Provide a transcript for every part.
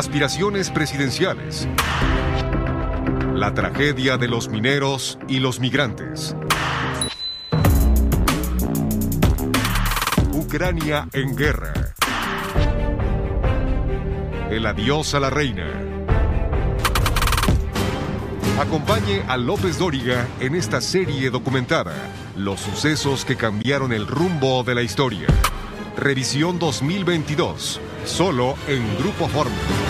aspiraciones presidenciales, la tragedia de los mineros y los migrantes. Ucrania en guerra. El adiós a la reina. Acompañe a López Dóriga en esta serie documentada, Los sucesos que cambiaron el rumbo de la historia. Revisión 2022, solo en Grupo Fórmula.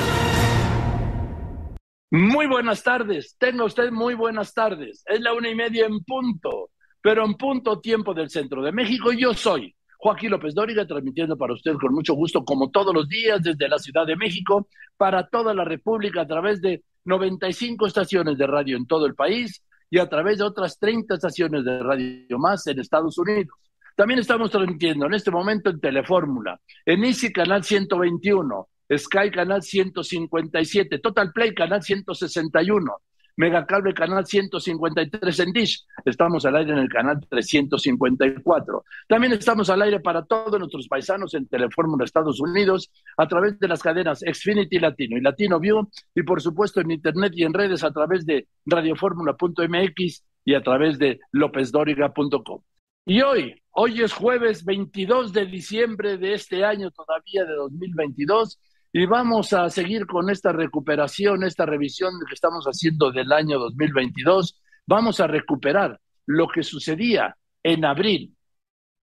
Muy buenas tardes, tenga usted muy buenas tardes. Es la una y media en punto, pero en punto tiempo del centro de México. Yo soy Joaquín López Dóriga, transmitiendo para usted con mucho gusto, como todos los días, desde la Ciudad de México, para toda la República, a través de 95 estaciones de radio en todo el país y a través de otras 30 estaciones de radio más en Estados Unidos. También estamos transmitiendo en este momento en Telefórmula, en ICI Canal 121, Sky Canal 157, Total Play Canal 161, Megacable Canal 153 en Dish. Estamos al aire en el canal 354. También estamos al aire para todos nuestros paisanos en Telefórmula Estados Unidos a través de las cadenas Xfinity Latino y Latino View y por supuesto en internet y en redes a través de radioformula.mx y a través de lopezdoriga.com. Y hoy, hoy es jueves 22 de diciembre de este año todavía de 2022 y vamos a seguir con esta recuperación, esta revisión que estamos haciendo del año 2022. Vamos a recuperar lo que sucedía en abril.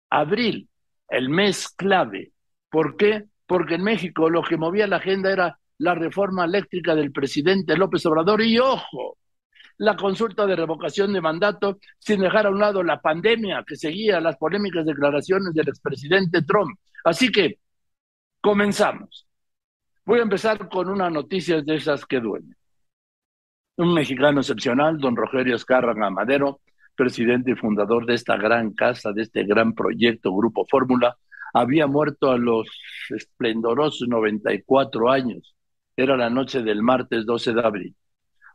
Abril, el mes clave. ¿Por qué? Porque en México lo que movía la agenda era la reforma eléctrica del presidente López Obrador y ojo, la consulta de revocación de mandato sin dejar a un lado la pandemia que seguía las polémicas declaraciones del expresidente Trump. Así que comenzamos. Voy a empezar con una noticia de esas que duelen. Un mexicano excepcional, don Rogelio Escárraga Madero, presidente y fundador de esta gran casa, de este gran proyecto Grupo Fórmula, había muerto a los esplendorosos 94 años. Era la noche del martes 12 de abril.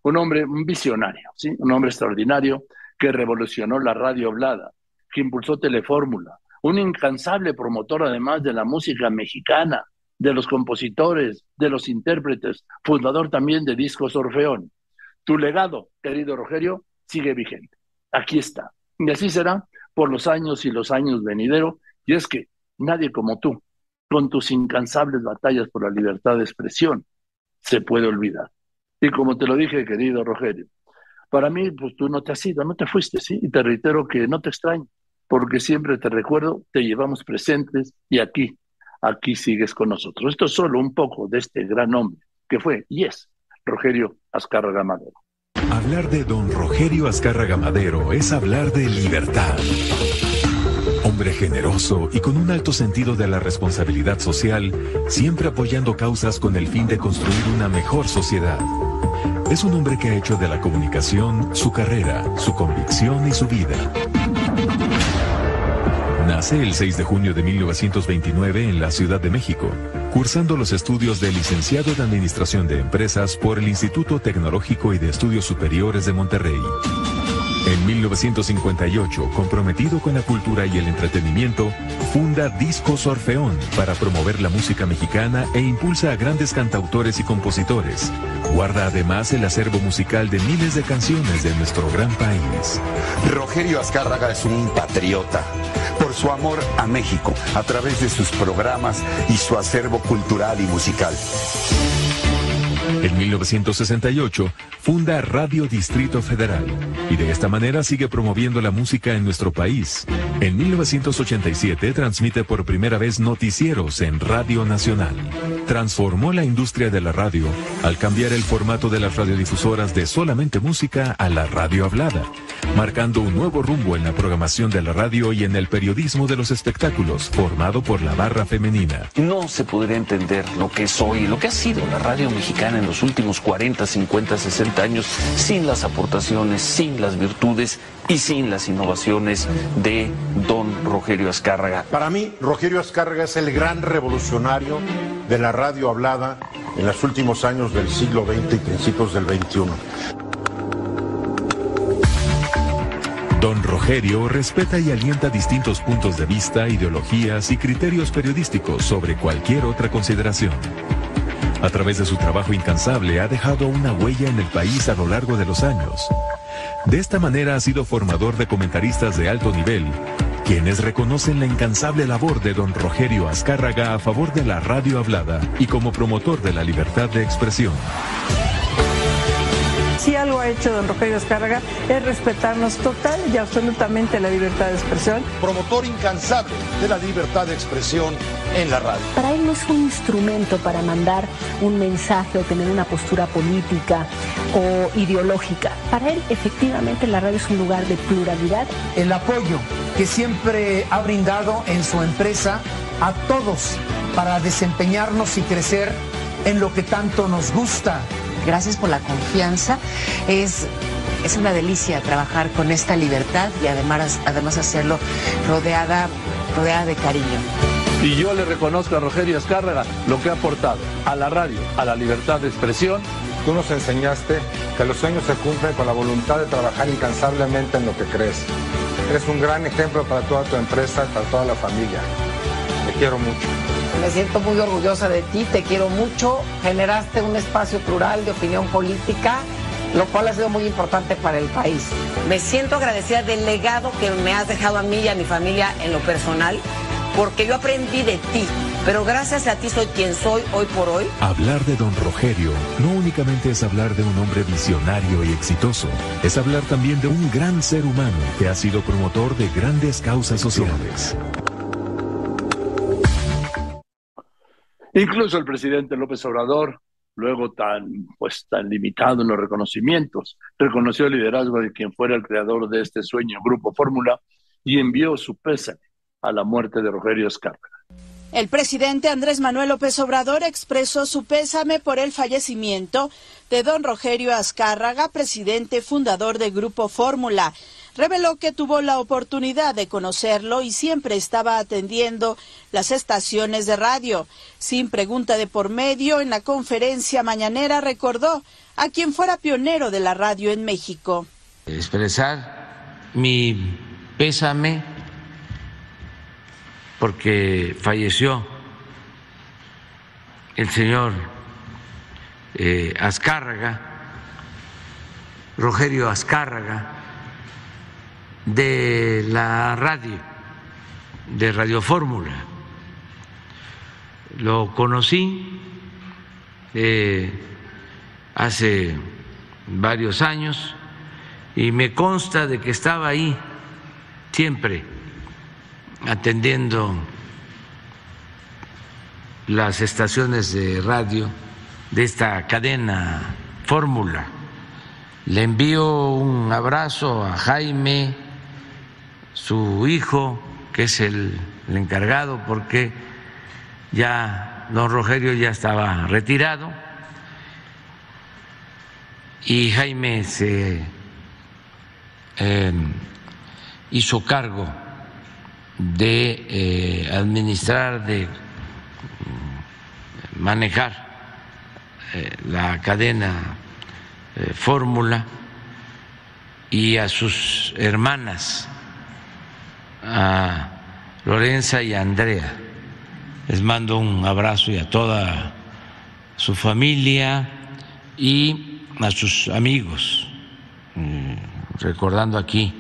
Un hombre, un visionario, ¿sí? un hombre extraordinario que revolucionó la radio hablada, que impulsó Telefórmula, un incansable promotor además de la música mexicana, de los compositores, de los intérpretes, fundador también de Discos Orfeón. Tu legado, querido Rogelio, sigue vigente. Aquí está. Y así será por los años y los años venideros. Y es que nadie como tú, con tus incansables batallas por la libertad de expresión, se puede olvidar. Y como te lo dije, querido Rogelio, para mí, pues tú no te has ido, no te fuiste, ¿sí? Y te reitero que no te extraño, porque siempre te recuerdo, te llevamos presentes y aquí aquí sigues con nosotros. Esto es solo un poco de este gran hombre que fue y es Rogerio Azcárraga Madero. Hablar de don Rogerio Azcárraga Madero es hablar de libertad. Hombre generoso y con un alto sentido de la responsabilidad social, siempre apoyando causas con el fin de construir una mejor sociedad. Es un hombre que ha hecho de la comunicación su carrera, su convicción y su vida. Nace el 6 de junio de 1929 en la Ciudad de México, cursando los estudios de licenciado en Administración de Empresas por el Instituto Tecnológico y de Estudios Superiores de Monterrey. En 1958, comprometido con la cultura y el entretenimiento, funda Discos Orfeón para promover la música mexicana e impulsa a grandes cantautores y compositores. Guarda además el acervo musical de miles de canciones de nuestro gran país. Rogerio Azcárraga es un patriota por su amor a México a través de sus programas y su acervo cultural y musical. En 1968 funda Radio Distrito Federal y de esta manera sigue promoviendo la música en nuestro país. En 1987 transmite por primera vez noticieros en Radio Nacional. Transformó la industria de la radio al cambiar el formato de las radiodifusoras de solamente música a la radio hablada, marcando un nuevo rumbo en la programación de la radio y en el periodismo de los espectáculos formado por la barra femenina. No se podría entender lo que es hoy, lo que ha sido la radio mexicana en los últimos 40, 50, 60 años sin las aportaciones, sin las virtudes y sin las innovaciones de don Rogelio Azcárraga. Para mí, Rogelio Azcárraga es el gran revolucionario de la radio hablada en los últimos años del siglo XX y principios del XXI. Don Rogelio respeta y alienta distintos puntos de vista, ideologías y criterios periodísticos sobre cualquier otra consideración. A través de su trabajo incansable ha dejado una huella en el país a lo largo de los años. De esta manera ha sido formador de comentaristas de alto nivel, quienes reconocen la incansable labor de don Rogerio Azcárraga a favor de la radio hablada y como promotor de la libertad de expresión. Si algo ha hecho don Rogelio Escárraga es respetarnos total y absolutamente la libertad de expresión. Promotor incansable de la libertad de expresión en la radio. Para él no es un instrumento para mandar un mensaje o tener una postura política o ideológica. Para él efectivamente la radio es un lugar de pluralidad. El apoyo que siempre ha brindado en su empresa a todos para desempeñarnos y crecer en lo que tanto nos gusta Gracias por la confianza. Es, es una delicia trabajar con esta libertad y además, además hacerlo rodeada, rodeada de cariño. Y yo le reconozco a Rogerio Escárraga lo que ha aportado a la radio, a la libertad de expresión. Tú nos enseñaste que los sueños se cumplen con la voluntad de trabajar incansablemente en lo que crees. Eres un gran ejemplo para toda tu empresa para toda la familia. Te quiero mucho. Me siento muy orgullosa de ti, te quiero mucho. Generaste un espacio plural de opinión política, lo cual ha sido muy importante para el país. Me siento agradecida del legado que me has dejado a mí y a mi familia en lo personal, porque yo aprendí de ti. Pero gracias a ti soy quien soy hoy por hoy. Hablar de don Rogerio no únicamente es hablar de un hombre visionario y exitoso, es hablar también de un gran ser humano que ha sido promotor de grandes causas sociales. Incluso el presidente López Obrador, luego tan, pues, tan limitado en los reconocimientos, reconoció el liderazgo de quien fuera el creador de este sueño, Grupo Fórmula, y envió su pésame a la muerte de Rogerio Escárraga. El presidente Andrés Manuel López Obrador expresó su pésame por el fallecimiento de don Rogerio Azcárraga, presidente fundador de Grupo Fórmula reveló que tuvo la oportunidad de conocerlo y siempre estaba atendiendo las estaciones de radio. Sin pregunta de por medio, en la conferencia mañanera recordó a quien fuera pionero de la radio en México. Expresar mi pésame porque falleció el señor eh, Azcárraga, Rogerio Azcárraga, de la radio, de Radio Fórmula. Lo conocí eh, hace varios años y me consta de que estaba ahí siempre atendiendo las estaciones de radio de esta cadena Fórmula. Le envío un abrazo a Jaime, su hijo, que es el, encargado, porque ya don Rogerio ya estaba retirado. Y Jaime se em, hizo cargo de eh, administrar, de manejar eh, la cadena eh, fórmula y a sus hermanas a Lorenza y a Andrea. Les mando un abrazo y a toda su familia y a sus amigos, mm, recordando aquí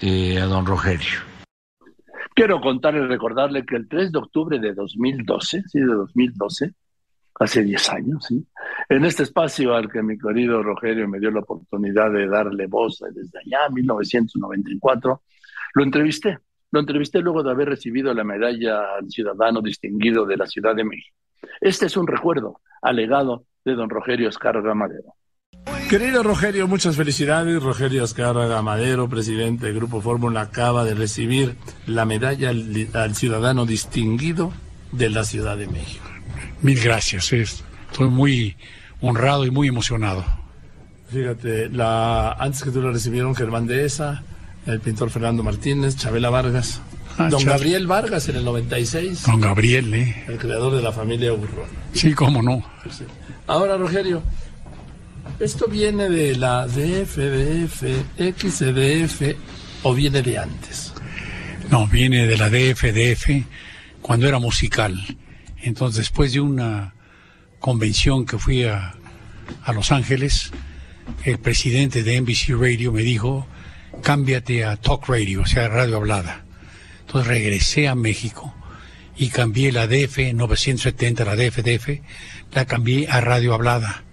eh, a don Rogerio. Quiero contarle y recordarle que el 3 de octubre de 2012, sí, de 2012, hace 10 años, ¿sí? en este espacio al que mi querido Rogerio me dio la oportunidad de darle voz desde allá, 1994, lo entrevisté, lo entrevisté luego de haber recibido la medalla al ciudadano distinguido de la Ciudad de México. Este es un recuerdo alegado de don Rogerio Escarga Madero. Querido Rogerio, muchas felicidades. Rogerio Escarga Madero, presidente del Grupo Fórmula, acaba de recibir la medalla al, ciudadano distinguido de la Ciudad de México. Mil gracias, estoy muy honrado y muy emocionado. Fíjate, la, antes que tú lo recibieron Germán Dehesa, el pintor Fernando Martínez, Chabela Vargas, ah, don Gabriel Vargas en el 96. Don Gabriel, ¿eh? El creador de la familia Burrón. Sí, cómo no. Ahora, Rogerio, ¿esto viene de la DF, DF, XDF o viene de antes? No, viene de la DF, DF, cuando era musical. Entonces, después de una convención que fui a, a Los Ángeles, el presidente de NBC Radio me dijo, cámbiate a Talk Radio, o sea, radio hablada. Entonces regresé a México y cambié la DF 970, la DFDF, la cambié a radio hablada.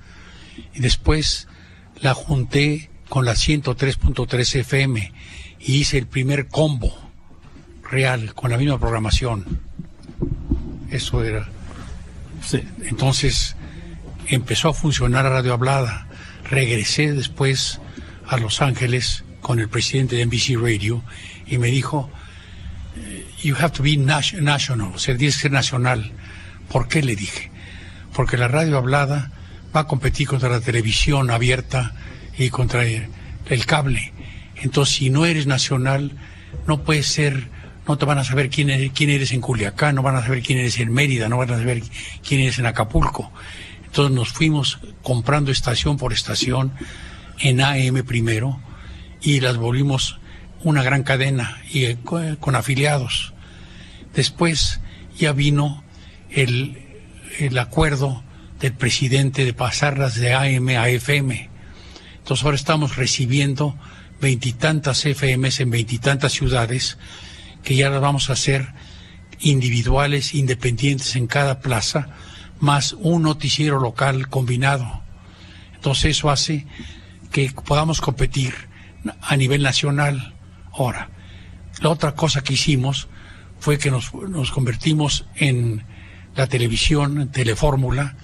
Y después la junté con la 103.3 FM y hice el primer combo real con la misma programación. Eso era. Entonces empezó a funcionar Radio Hablada. Regresé después a Los Ángeles con el presidente de NBC Radio y me dijo, eh, you have to be national, o sea, tienes que ser nacional. ¿Por qué le dije? Porque la radio hablada va a competir contra la televisión abierta y contra el, cable. Entonces, si no eres nacional, no puedes ser, no te van a saber quién eres, quién eres en Culiacán, no van a saber quién eres en Mérida, no van a saber quién eres en Acapulco. Entonces nos fuimos comprando estación por estación en AM primero y las volvimos una gran cadena y eh, con afiliados. Después ya vino el, el acuerdo del presidente de pasarlas de AM a FM. Entonces ahora estamos recibiendo veintitantas FMs en veintitantas ciudades que ya las vamos a hacer individuales, independientes en cada plaza más un noticiero local combinado. Entonces eso hace que podamos competir a nivel nacional. Ahora, la otra cosa que hicimos fue que nos, convertimos en la televisión, en Telefórmula,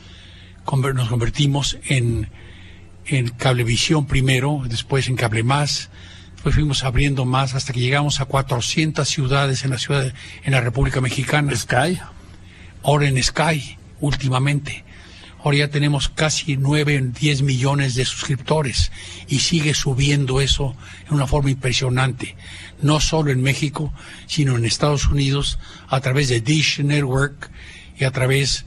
nos convertimos en, en Cablevisión primero, después en Cable Más, después fuimos abriendo más hasta que llegamos a 400 ciudades en la ciudad, en la República Mexicana. Sky. Ahora en Sky últimamente. Ahora ya tenemos casi 9, 10 millones de suscriptores y sigue subiendo eso en una forma impresionante. No solo en México, sino en Estados Unidos, a través de Dish Network y a través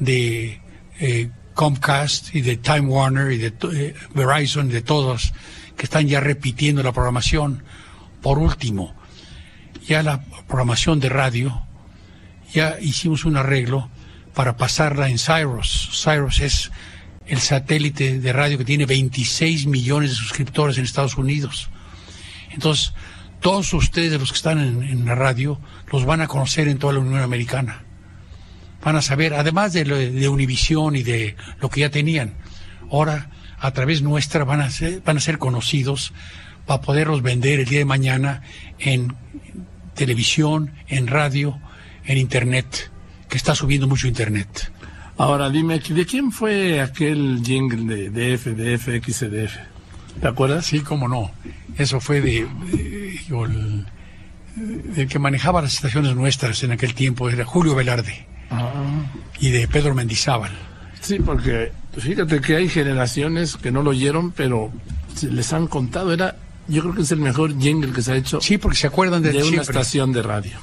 de eh, Comcast y de Time Warner y de eh, Verizon, de todos, que están ya repitiendo la programación. Por último, ya la programación de radio, ya hicimos un arreglo para pasarla en Cyrus. Cyrus es el satélite de radio que tiene 26 millones de suscriptores en Estados Unidos. Entonces, todos ustedes los que están en, la radio los van a conocer en toda la Unión Americana. Van a saber, además de, de Univisión y de lo que ya tenían, ahora a través nuestra van a ser, van a ser conocidos para poderlos vender el día de mañana en televisión, en radio, en internet que está subiendo mucho internet. Ahora dime, ¿de quién fue aquel jingle de DF, DF, XDF? ¿Te acuerdas? Sí, cómo no. Eso fue de, el, que manejaba las estaciones nuestras en aquel tiempo, era Julio Velarde. Ah. Y de Pedro Mendizábal. Sí, porque fíjate que hay generaciones que no lo oyeron, pero les han contado, era, yo creo que es el mejor jingle que se ha hecho. Sí, porque se acuerdan de, de una estación de radio.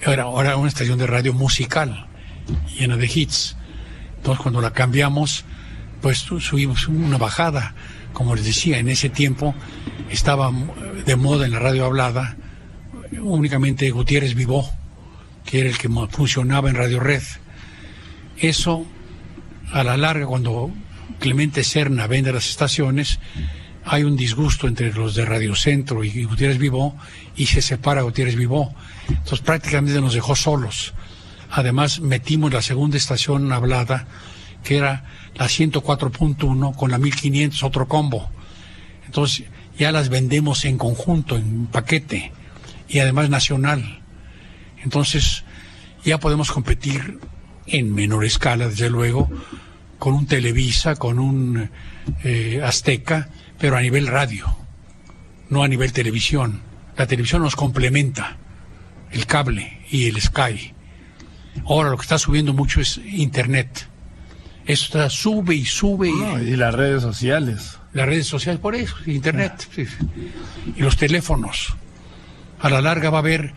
Era ahora una estación de radio musical llena de hits. Entonces cuando la cambiamos, pues subimos una bajada. Como les decía, en ese tiempo estaba de moda en la radio hablada únicamente Gutiérrez Vivó, que era el que funcionaba en Radio Red. Eso, a la larga, cuando Clemente Serna vende las estaciones, hay un disgusto entre los de Radio Centro y Gutiérrez Vivó y se separa Gutiérrez Vivó. Entonces prácticamente nos dejó solos. Además, metimos la segunda estación hablada, que era la 104.1 con la 1500, otro combo. Entonces, ya las vendemos en conjunto, en paquete, y además nacional. Entonces, ya podemos competir en menor escala, desde luego, con un Televisa, con un eh, Azteca, pero a nivel radio, no a nivel televisión. La televisión nos complementa, el cable y el Sky. Ahora lo que está subiendo mucho es Internet. Eso está, sube y sube. y, las redes sociales. Las redes sociales, por eso, Internet. Y los teléfonos. A la larga va a haber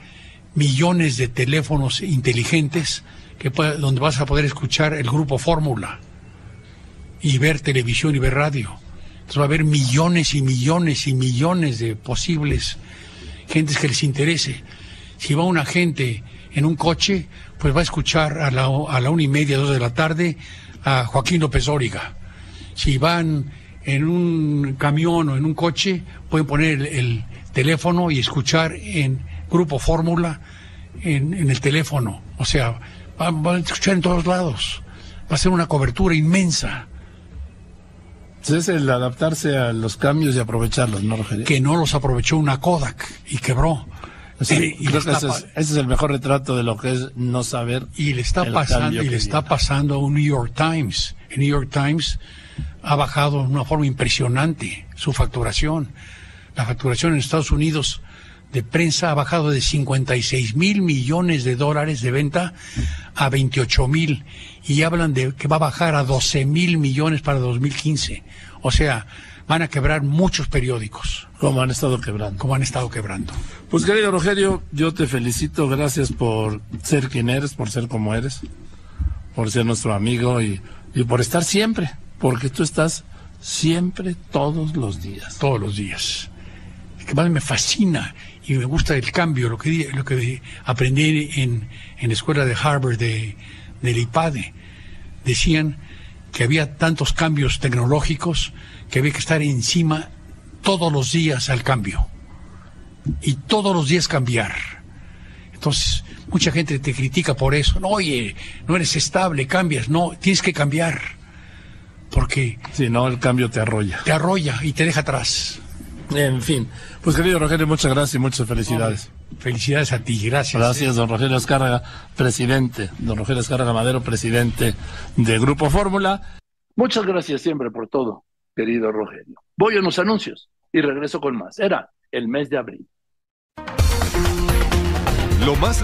millones de teléfonos inteligentes que donde vas a poder escuchar el grupo Fórmula y ver televisión y ver radio. Entonces va a haber millones y millones y millones de posibles gentes que les interese. Si va una gente en un coche, pues va a escuchar a la, a la una y media, dos de la tarde a Joaquín López Dóriga. Si van en un camión o en un coche, pueden poner el, teléfono y escuchar en Grupo Fórmula en, el teléfono. O sea, van, a escuchar en todos lados. Va a ser una cobertura inmensa. Es el adaptarse a los cambios y aprovecharlos, ¿no, Rogelio? Que no los aprovechó una Kodak y quebró. Sí, y ese, es, el mejor retrato de lo que es no saber. Y le está pasando, y le está pasando a un New York Times. El New York Times ha bajado de una forma impresionante su facturación. La facturación en Estados Unidos de prensa ha bajado de 56 mil millones de dólares de venta a 28 mil y hablan de que va a bajar a 12 mil millones para 2015. O sea, van a quebrar muchos periódicos. Como han estado quebrando. Como han estado quebrando. Pues querido Rogelio, yo te felicito, gracias por ser quien eres, por ser como eres, por ser nuestro amigo y, y por estar siempre, porque tú estás siempre, todos los días. Todos los días. Que más me fascina y me gusta el cambio, lo que, lo que aprendí en, en la escuela de Harvard de, del IPADE. Decían que había tantos cambios tecnológicos que había que estar encima todos los días al cambio y todos los días cambiar. Entonces, mucha gente te critica por eso. No, oye, no eres estable, cambias. No, tienes que cambiar. Porque... Si no, el cambio te arrolla. Te arrolla y te deja atrás. En fin. Pues querido Rogelio, muchas gracias y muchas felicidades. felicidades a ti, gracias. Gracias, don Rogelio Escárraga, presidente. Don Rogelio Escárraga Madero, presidente de Grupo Fórmula. Muchas gracias siempre por todo querido Rogelio. Voy a unos anuncios y regreso con más. Era el mes de abril. Lo más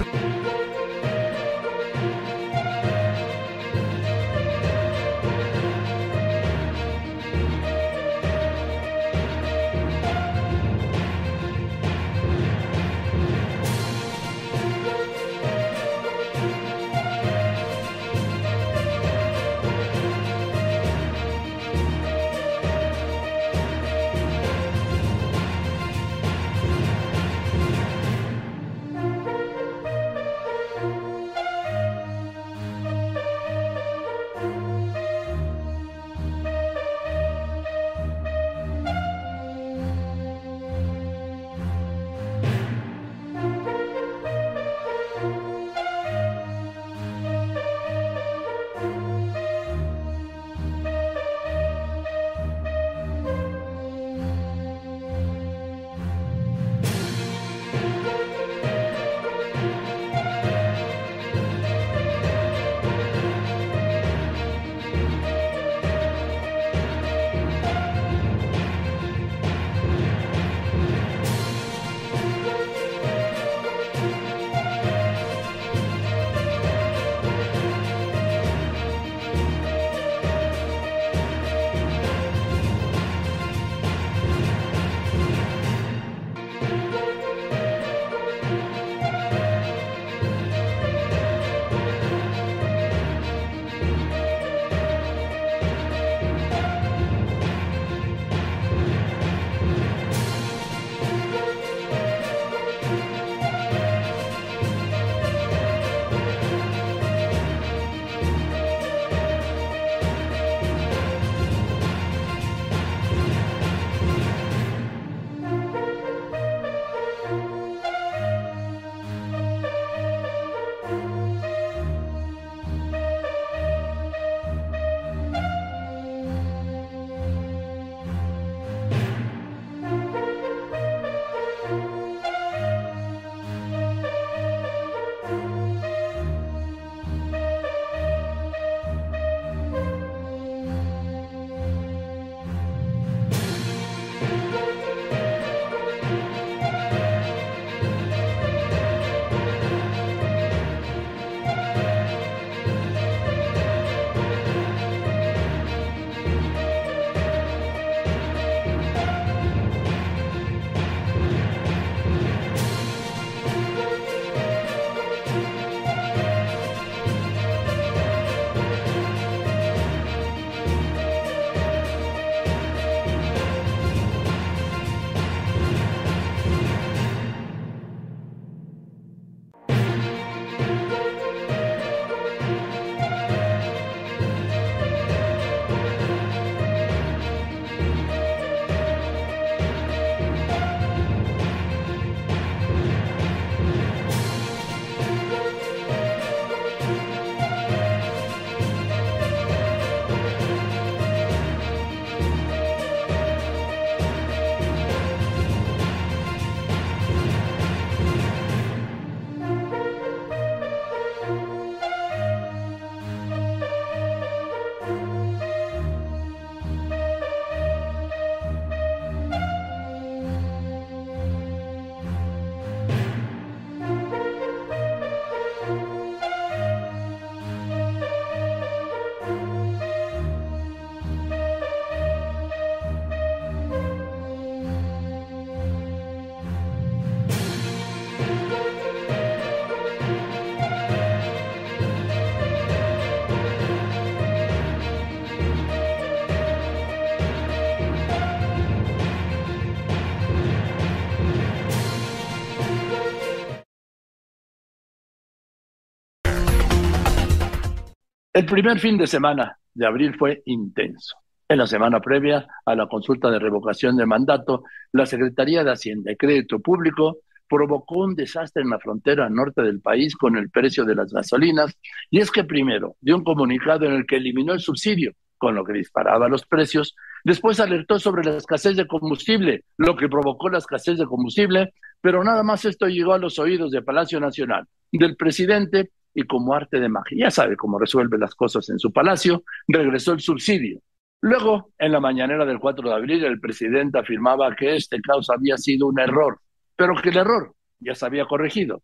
El primer fin de semana de abril fue intenso. En la semana previa a la consulta de revocación de mandato, la Secretaría de Hacienda y Crédito Público provocó un desastre en la frontera norte del país con el precio de las gasolinas, y es que primero dio un comunicado en el que eliminó el subsidio, con lo que disparaba los precios, después alertó sobre la escasez de combustible, lo que provocó la escasez de combustible, pero nada más esto llegó a los oídos de Palacio Nacional, del presidente, y como arte de magia, ya sabe cómo resuelve las cosas en su palacio, regresó el subsidio. Luego, en la mañanera del 4 de abril, el presidente afirmaba que este caos había sido un error, pero que el error ya se había corregido.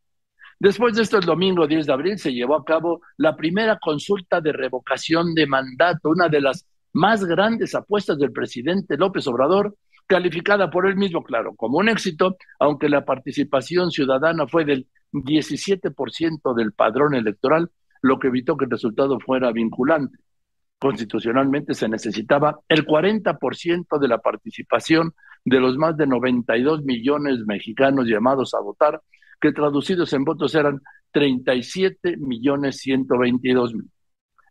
Después de esto, el domingo 10 de abril se llevó a cabo la primera consulta de revocación de mandato, una de las más grandes apuestas del presidente López Obrador, calificada por él mismo, claro, como un éxito, aunque la participación ciudadana fue del 17% del padrón electoral, lo que evitó que el resultado fuera vinculante. Constitucionalmente se necesitaba el 40% de la participación de los más de 92 millones mexicanos llamados a votar, que traducidos en votos eran 37 millones 122 mil.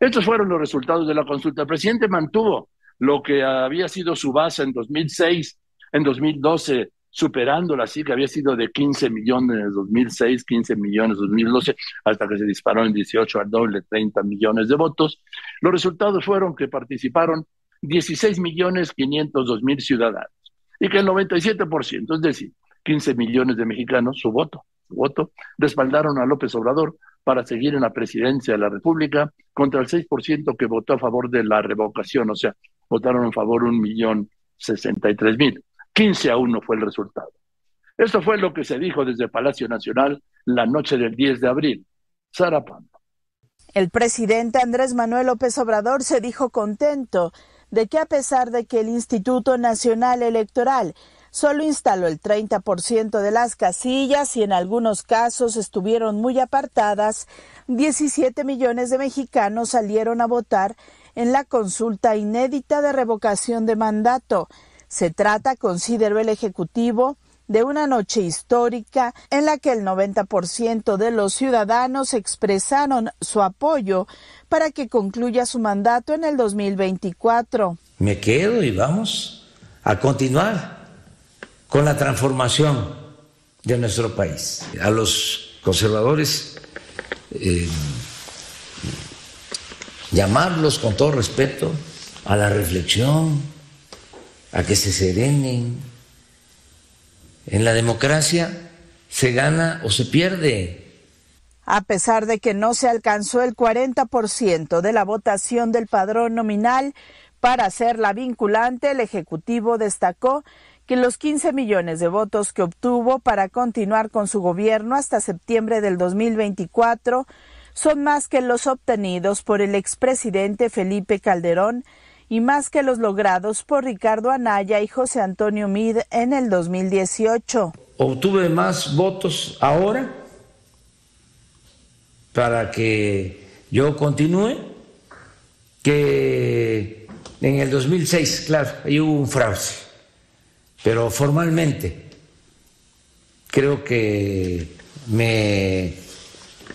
Estos fueron los resultados de la consulta. El presidente mantuvo lo que había sido su base en 2006, en 2012, superando la cifra que había sido de 15 millones en 2006, 15 millones en 2012, hasta que se disparó en 18 al doble, 30 millones de votos. Los resultados fueron que participaron 16 millones 502 mil ciudadanos y que el 97%, es decir, 15 millones de mexicanos, su voto, su voto, respaldaron a López Obrador para seguir en la presidencia de la República contra el 6% que votó a favor de la revocación, o sea, votaron a favor un millón sesenta y tres mil. 15 a 1 fue el resultado. Esto fue lo que se dijo desde Palacio Nacional la noche del 10 de abril. Sara Pando. El presidente Andrés Manuel López Obrador se dijo contento de que a pesar de que el Instituto Nacional Electoral solo instaló el 30% de las casillas y en algunos casos estuvieron muy apartadas, 17 millones de mexicanos salieron a votar en la consulta inédita de revocación de mandato. Se trata, consideró el Ejecutivo, de una noche histórica en la que el 90% de los ciudadanos expresaron su apoyo para que concluya su mandato en el 2024. Me quedo y vamos a continuar con la transformación de nuestro país. A los conservadores, eh, llamarlos con todo respeto a la reflexión, a que se serenen. En la democracia se gana o se pierde. A pesar de que no se alcanzó el 40% de la votación del padrón nominal para hacerla vinculante, el Ejecutivo destacó que los 15 millones de votos que obtuvo para continuar con su gobierno hasta septiembre del 2024 son más que los obtenidos por el expresidente Felipe Calderón y más que los logrados por Ricardo Anaya y José Antonio Mid en el 2018. Obtuve más votos ahora para que yo continúe que en el 2006, claro, ahí hubo un fraude pero formalmente creo que me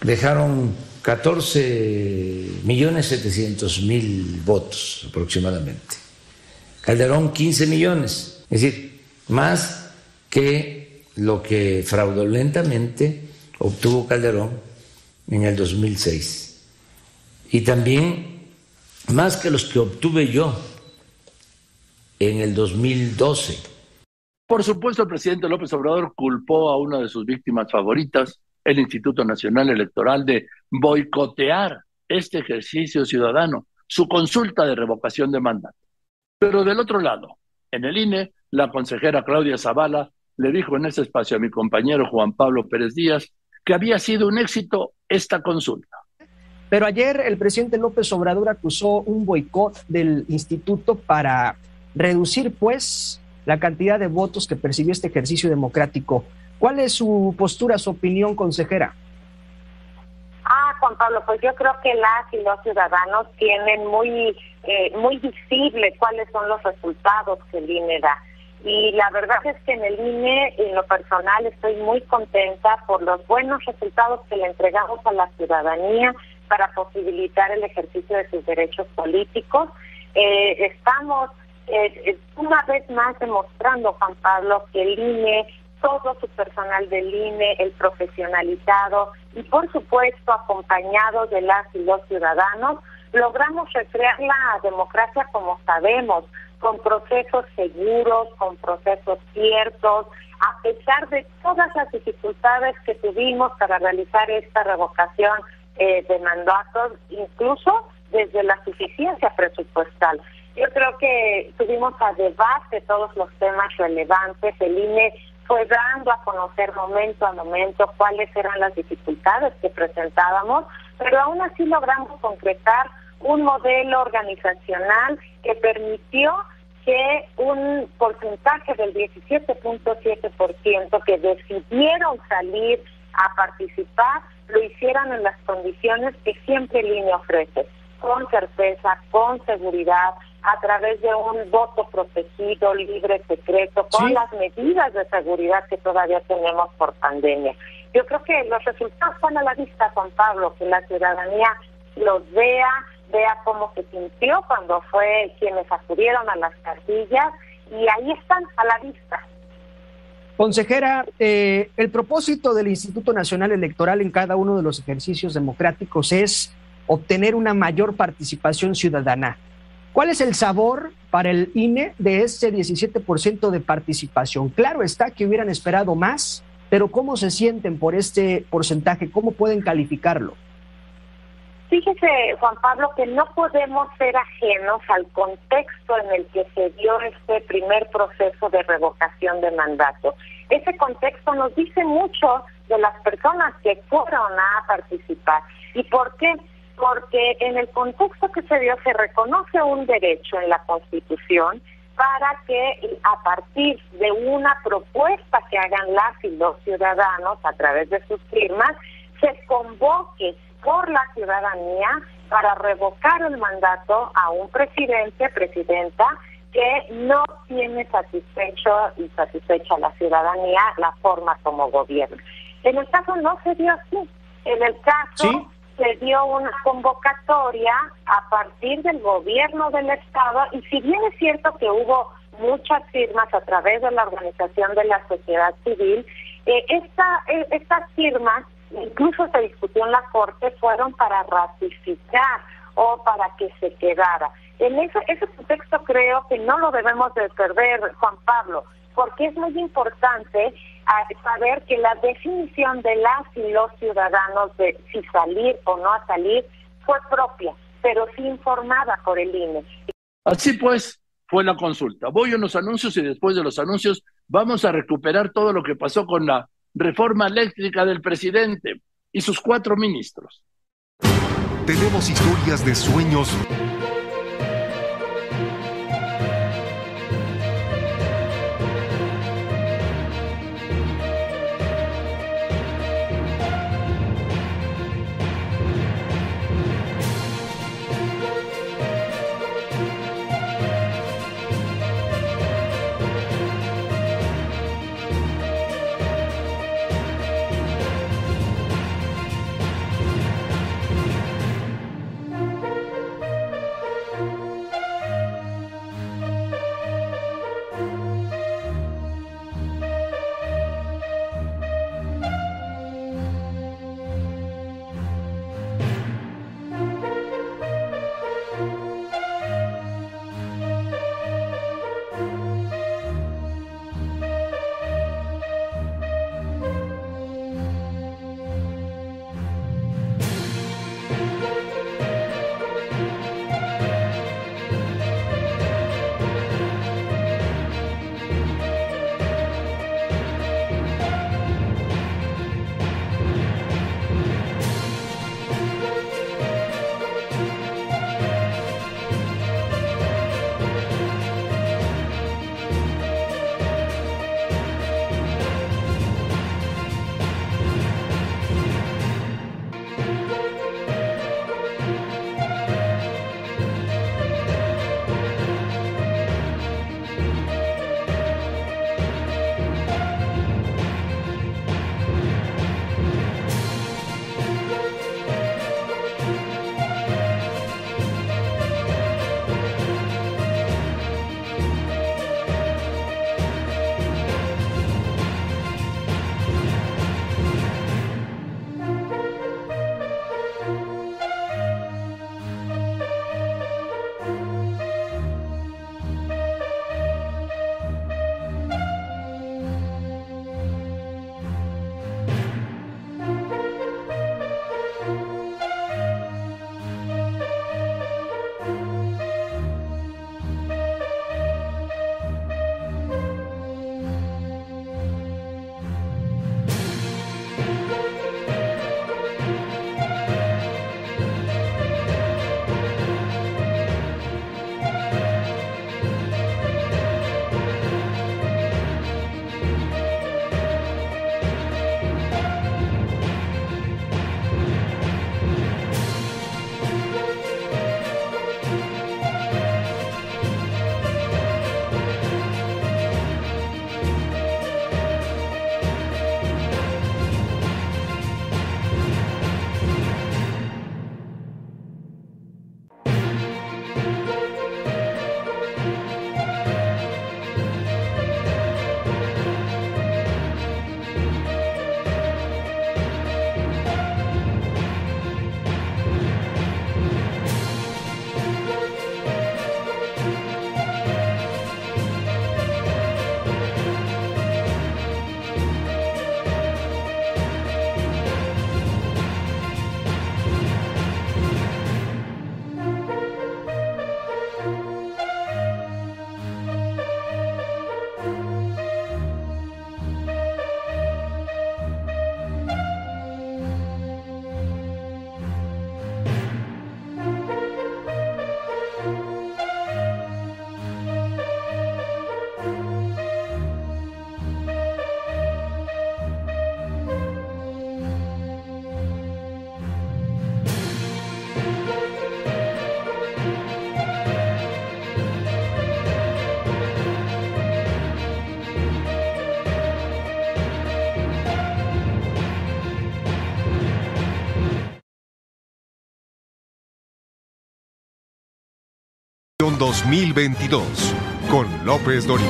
dejaron 14 millones 700 mil votos aproximadamente. Calderón 15 millones, es decir, más que lo que fraudulentamente obtuvo Calderón en el 2006. Y también más que los que obtuve yo en el 2012 por supuesto, el presidente López Obrador culpó a una de sus víctimas favoritas, el Instituto Nacional Electoral, de boicotear este ejercicio ciudadano, su consulta de revocación de mandato. Pero del otro lado, en el INE, la consejera Claudia Zavala le dijo en ese espacio a mi compañero Juan Pablo Pérez Díaz que había sido un éxito esta consulta. Pero ayer el presidente López Obrador acusó un boicot del instituto para reducir, pues, la cantidad de votos que percibió este ejercicio democrático. ¿Cuál es su postura, su opinión, consejera? Ah, Juan Pablo, pues yo creo que las y los ciudadanos tienen muy, eh, muy visible cuáles son los resultados que el INE da. Y la verdad es que en el INE, en lo personal, estoy muy contenta por los buenos resultados que le entregamos a la ciudadanía para posibilitar el ejercicio de sus derechos políticos. Eh, estamos eh, una vez más demostrando, Juan Pablo, que el INE, todo su personal del INE, el profesionalizado y por supuesto acompañado de las y los ciudadanos, logramos recrear la democracia como sabemos, con procesos seguros, con procesos ciertos, a pesar de todas las dificultades que tuvimos para realizar esta revocación eh, de mandatos, incluso desde la suficiencia presupuestal. Yo creo que tuvimos a debate todos los temas relevantes, el INE fue dando a conocer momento a momento cuáles eran las dificultades que presentábamos, pero aún así logramos concretar un modelo organizacional que permitió que un porcentaje del 17.7% que decidieron salir a participar lo hicieran en las condiciones que siempre el INE ofrece, con certeza, con seguridad, a través de un voto protegido, libre, secreto, con las medidas de seguridad que todavía tenemos por pandemia. Yo creo que los resultados están a la vista, Juan Pablo, que la ciudadanía los vea, vea cómo se sintió cuando fue quienes acudieron a las casillas y ahí están a la vista. Consejera, eh, el propósito del Instituto Nacional Electoral en cada uno de los ejercicios democráticos es obtener una mayor participación ciudadana. ¿Cuál es el sabor para el INE de ese 17% de participación? Claro está que hubieran esperado más, pero ¿cómo se sienten por este porcentaje? ¿Cómo pueden calificarlo? Fíjese, Juan Pablo, que no podemos ser ajenos al contexto en el que se dio este primer proceso de revocación de mandato. Ese contexto nos dice mucho de las personas que fueron a participar. ¿Y por qué? Porque en el contexto que se dio se reconoce un derecho en la Constitución para que a partir de una propuesta que hagan las y los ciudadanos a través de sus firmas, se convoque por la ciudadanía para revocar el mandato a un presidente, presidenta, que no tiene satisfecho y satisfecha la ciudadanía la forma como gobierna. En el caso no se dio así. En el caso se dio una convocatoria a partir del gobierno del Estado y si bien es cierto que hubo muchas firmas a través de la organización de la sociedad civil, eh, esta, eh, estas firmas incluso se discutió en la Corte, fueron para ratificar o para que se quedara. En ese, ese contexto creo que no lo debemos de perder, Juan Pablo, porque es muy importante ah, saber que la definición de las y los ciudadanos de si salir o no a salir fue propia, pero sí informada por el INE. Así pues, fue la consulta. Voy a unos anuncios y después de los anuncios vamos a recuperar todo lo que pasó con la reforma eléctrica del presidente y sus cuatro ministros. Tenemos historias de sueños 2022 con López Dóriga.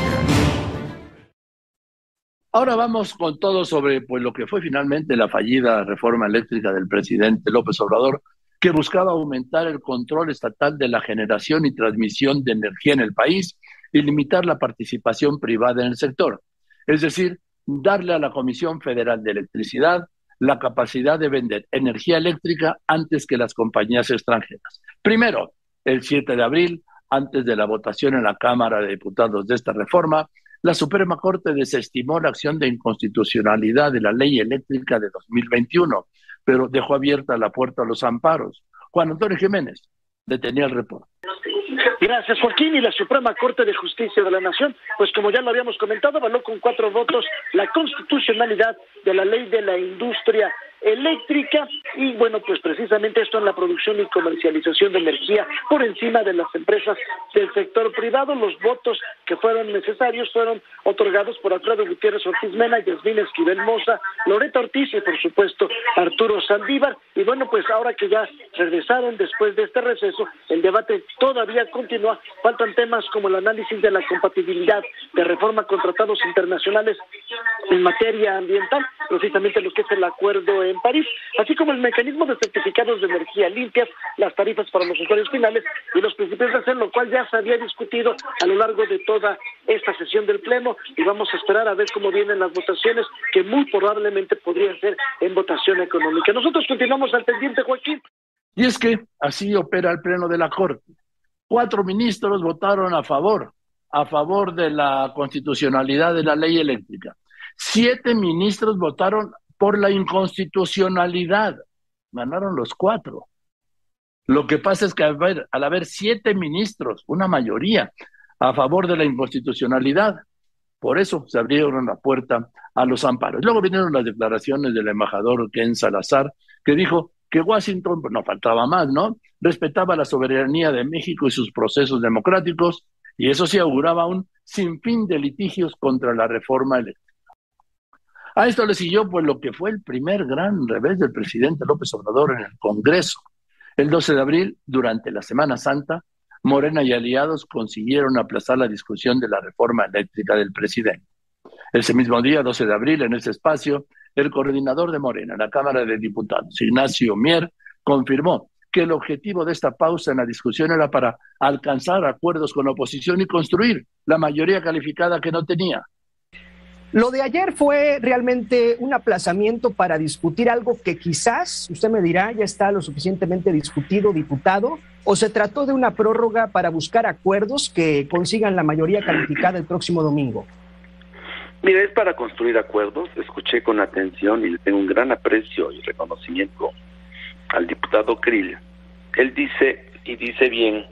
Ahora vamos con todo sobre pues, lo que fue finalmente la fallida reforma eléctrica del presidente López Obrador, que buscaba aumentar el control estatal de la generación y transmisión de energía en el país y limitar la participación privada en el sector. Es decir, darle a la Comisión Federal de Electricidad la capacidad de vender energía eléctrica antes que las compañías extranjeras. Primero, el 7 de abril, antes de la votación en la Cámara de Diputados de esta reforma, la Suprema Corte desestimó la acción de inconstitucionalidad de la ley eléctrica de 2021, pero dejó abierta la puerta a los amparos. Juan Antonio Jiménez detenía el reporte. Gracias, Joaquín. Y la Suprema Corte de Justicia de la Nación, pues como ya lo habíamos comentado, avaló con cuatro votos la constitucionalidad de la ley de la industria eléctrica y bueno, pues precisamente esto en la producción y comercialización de energía por encima de las empresas del sector privado. Los votos que fueron necesarios fueron otorgados por Alfredo Gutiérrez Ortiz Mena, Yasmín Esquivel Moza, Loreta Ortiz y por supuesto Arturo Saldívar. Y bueno, pues ahora que ya regresaron después de este receso, el debate todavía continúa. Faltan temas como el análisis de la compatibilidad de reforma con tratados internacionales en materia ambiental, precisamente lo que es el acuerdo en París, así como el mecanismo de certificados de energía limpias, las tarifas para los usuarios finales y los principios de hacer, lo cual ya se había discutido a lo largo de toda esta sesión del Pleno y vamos a esperar a ver cómo vienen las votaciones, que muy probablemente podrían ser en votación económica. Nosotros continuamos al pendiente, Joaquín. Y es que así opera el Pleno de la Corte. Cuatro ministros votaron a favor, a favor de la constitucionalidad de la ley eléctrica. Siete ministros votaron por la inconstitucionalidad. Ganaron los cuatro. Lo que pasa es que al haber, al haber siete ministros, una mayoría, a favor de la inconstitucionalidad, por eso se abrieron la puerta a los amparos. Luego vinieron las declaraciones del embajador Ken Salazar, que dijo que Washington, pues no faltaba más, ¿no? Respetaba la soberanía de México y sus procesos democráticos, y eso se auguraba un sinfín de litigios contra la reforma electoral. A esto le siguió pues lo que fue el primer gran revés del presidente López Obrador en el Congreso. El 12 de abril, durante la Semana Santa, Morena y aliados consiguieron aplazar la discusión de la reforma eléctrica del presidente. Ese mismo día, 12 de abril, en ese espacio, el coordinador de Morena en la Cámara de Diputados, Ignacio Mier, confirmó que el objetivo de esta pausa en la discusión era para alcanzar acuerdos con la oposición y construir la mayoría calificada que no tenía. Lo de ayer fue realmente un aplazamiento para discutir algo que quizás, usted me dirá, ya está lo suficientemente discutido, diputado, o se trató de una prórroga para buscar acuerdos que consigan la mayoría calificada el próximo domingo. Mira, es para construir acuerdos. Escuché con atención y le tengo un gran aprecio y reconocimiento al diputado Krill. Él dice, y dice bien,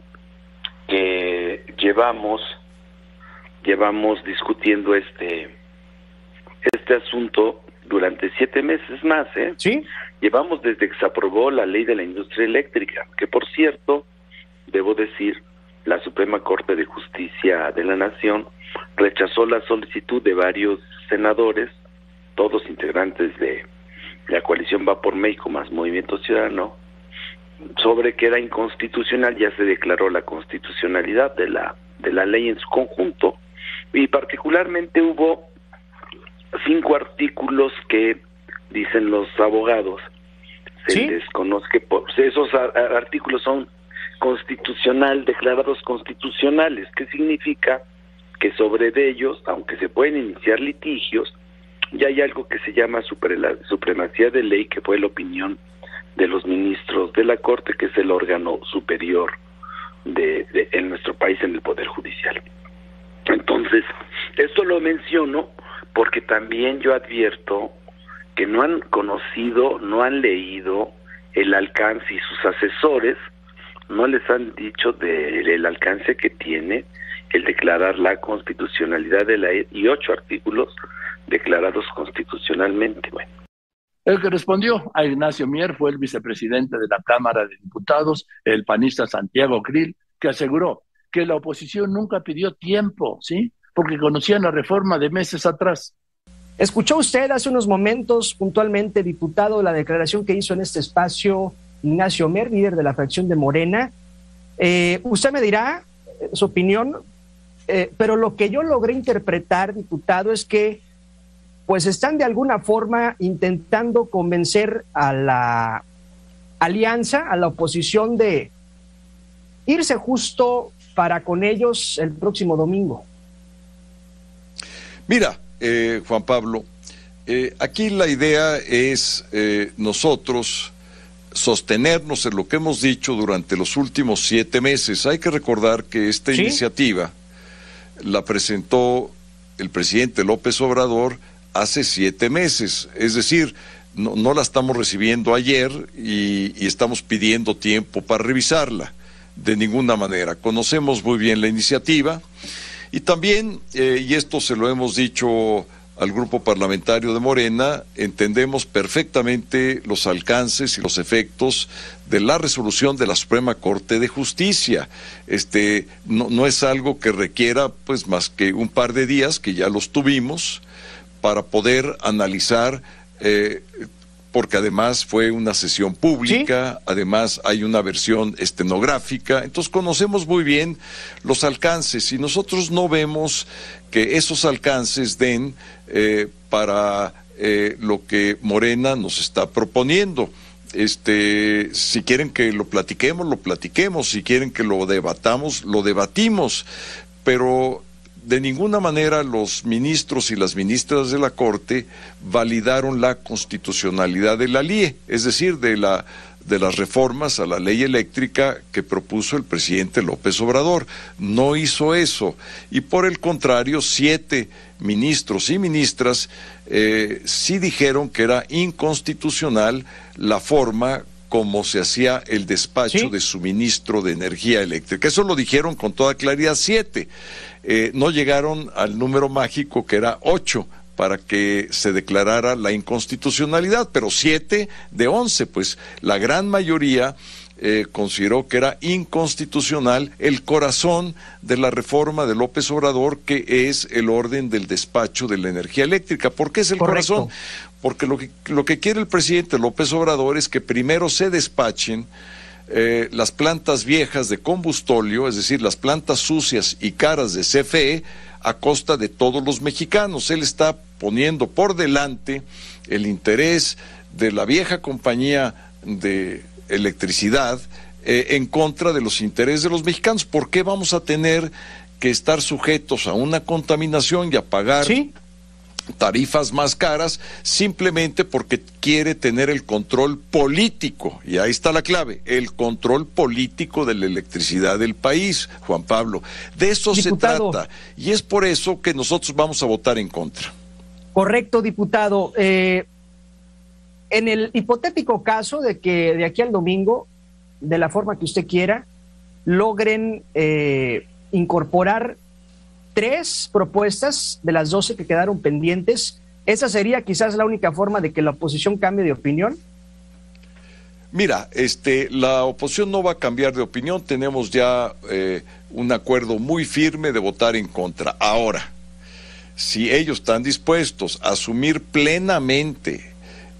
que llevamos, llevamos discutiendo este este asunto durante siete meses más, ¿eh? Sí. Llevamos desde que se aprobó la ley de la industria eléctrica, que por cierto, debo decir, la Suprema Corte de Justicia de la Nación rechazó la solicitud de varios senadores, todos integrantes de la coalición Va por México más Movimiento Ciudadano, sobre que era inconstitucional, ya se declaró la constitucionalidad de la de la ley en su conjunto y particularmente hubo cinco artículos que dicen los abogados se desconoce que esos artículos son constitucional declarados constitucionales qué significa que sobre de ellos aunque se pueden iniciar litigios ya hay algo que se llama supremacía de ley que fue la opinión de los ministros de la corte que es el órgano superior de, de en nuestro país en el poder judicial. Entonces esto lo menciono porque también yo advierto que no han conocido, no han leído el alcance y sus asesores no les han dicho del alcance que tiene el declarar la constitucionalidad de la ley y ocho artículos declarados constitucionalmente. El que respondió a Ignacio Mier fue el vicepresidente de la Cámara de Diputados, el panista Santiago Krill, que aseguró que la oposición nunca pidió tiempo, ¿sí? Porque conocían la reforma de meses atrás. Escuchó usted hace unos momentos puntualmente, diputado, la declaración que hizo en este espacio Ignacio Mer, líder de la fracción de Morena. Eh, usted me dirá, su opinión, eh, pero lo que yo logré interpretar, diputado, es que pues están de alguna forma intentando convencer a la alianza, a la oposición de irse justo para con ellos el próximo domingo. Mira, eh, Juan Pablo, eh, aquí la idea es eh, nosotros sostenernos en lo que hemos dicho durante los últimos siete meses. Hay que recordar que esta iniciativa la presentó el presidente López Obrador hace siete meses, es decir, no, la estamos recibiendo ayer y, y estamos pidiendo tiempo para revisarla de ninguna manera. Conocemos muy bien la iniciativa y también, eh, y esto se lo hemos dicho al grupo parlamentario de Morena, entendemos perfectamente los alcances y los efectos de la resolución de la Suprema Corte de Justicia. Este no, es algo que requiera pues más que un par de días que ya los tuvimos para poder analizar eh, porque además fue una sesión pública, además hay una versión estenográfica, entonces conocemos muy bien los alcances y nosotros no vemos que esos alcances den eh, para eh, lo que Morena nos está proponiendo. Este, si quieren que lo platiquemos, lo platiquemos, si quieren que lo debatamos, lo debatimos, pero de ninguna manera los ministros y las ministras de la Corte validaron la constitucionalidad de la LIE, es decir, de la de las reformas a la ley eléctrica que propuso el presidente López Obrador. No hizo eso. Y por el contrario, siete ministros y ministras eh, sí dijeron que era inconstitucional la forma como se hacía el despacho de suministro de energía eléctrica. Eso lo dijeron con toda claridad siete. Eh, no llegaron al número mágico que era ocho para que se declarara la inconstitucionalidad, pero siete de once, pues la gran mayoría eh, consideró que era inconstitucional el corazón de la reforma de López Obrador, que es el orden del despacho de la energía eléctrica. ¿Por qué es el corazón? Porque lo que, lo que quiere el presidente López Obrador es que primero se despachen eh, las plantas viejas de combustóleo, es decir, las plantas sucias y caras de CFE, a costa de todos los mexicanos. Él está poniendo por delante el interés de la vieja compañía de electricidad eh, en contra de los intereses de los mexicanos. ¿Por qué vamos a tener que estar sujetos a una contaminación y a pagar tarifas más caras simplemente porque quiere tener el control político, y ahí está la clave, el control político de la electricidad del país, Juan Pablo. De eso se trata, y es por eso que nosotros vamos a votar en contra. Correcto, diputado. Eh, en el hipotético caso de que de aquí al domingo, de la forma que usted quiera, logren eh, incorporar tres propuestas de las doce que quedaron pendientes. ¿Esa sería quizás la única forma de que la oposición cambie de opinión? Mira, este, la oposición no va a cambiar de opinión. Tenemos ya eh, un acuerdo muy firme de votar en contra. Ahora, si ellos están dispuestos a asumir plenamente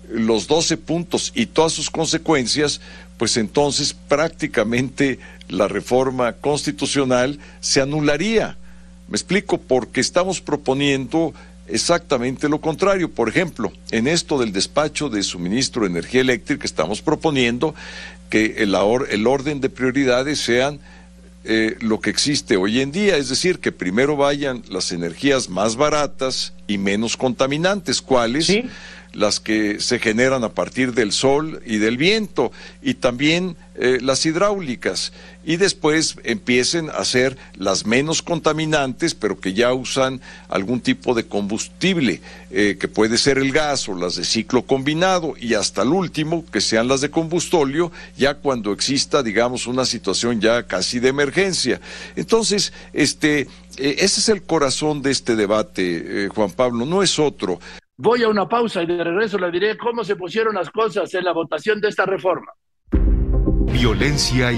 los doce puntos y todas sus consecuencias, pues entonces prácticamente la reforma constitucional se anularía. Me explico, porque estamos proponiendo exactamente lo contrario. Por ejemplo, en esto del despacho de suministro de energía eléctrica, estamos proponiendo que el, el orden de prioridades sean eh, lo que existe hoy en día, es decir, que primero vayan las energías más baratas y menos contaminantes, ¿cuáles? Las que se generan a partir del sol y del viento, y también eh, las hidráulicas, y después empiecen a ser las menos contaminantes, pero que ya usan algún tipo de combustible, eh, que puede ser el gas o las de ciclo combinado, y hasta el último, que sean las de combustóleo, ya cuando exista, digamos, una situación ya casi de emergencia. Entonces, este, eh, ese es el corazón de este debate, Juan Pablo, no es otro. Voy a una pausa y de regreso le diré cómo se pusieron las cosas en la votación de esta reforma. Violencia y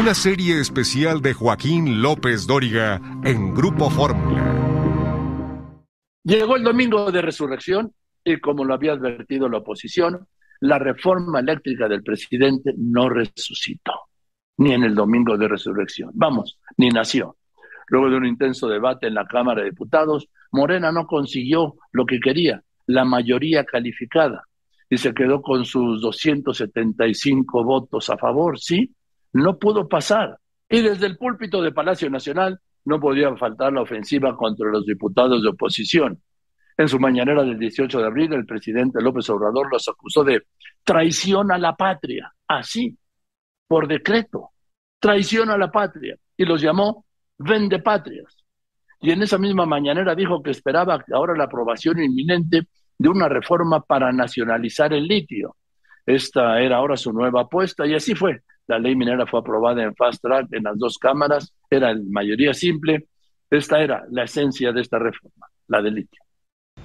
Una serie especial de Joaquín López Dóriga en Grupo Fórmula. Llegó el domingo de resurrección y como lo había advertido la oposición, la reforma eléctrica del presidente no resucitó, ni en el domingo de resurrección. Vamos, ni nació. Luego de un intenso debate en la Cámara de Diputados, Morena no consiguió lo que quería, la mayoría calificada, y se quedó con sus 275 votos a favor, ¿sí? No pudo pasar. Y desde el púlpito de Palacio Nacional no podía faltar la ofensiva contra los diputados de oposición. En su mañanera del 18 de abril, el presidente López Obrador los acusó de traición a la patria, así, por decreto, traición a la patria, y los llamó vende patrias. Y en esa misma mañanera dijo que esperaba ahora la aprobación inminente de una reforma para nacionalizar el litio. Esta era ahora su nueva apuesta y así fue. La ley minera fue aprobada en fast track en las dos cámaras, era en mayoría simple. Esta era la esencia de esta reforma, la del litio.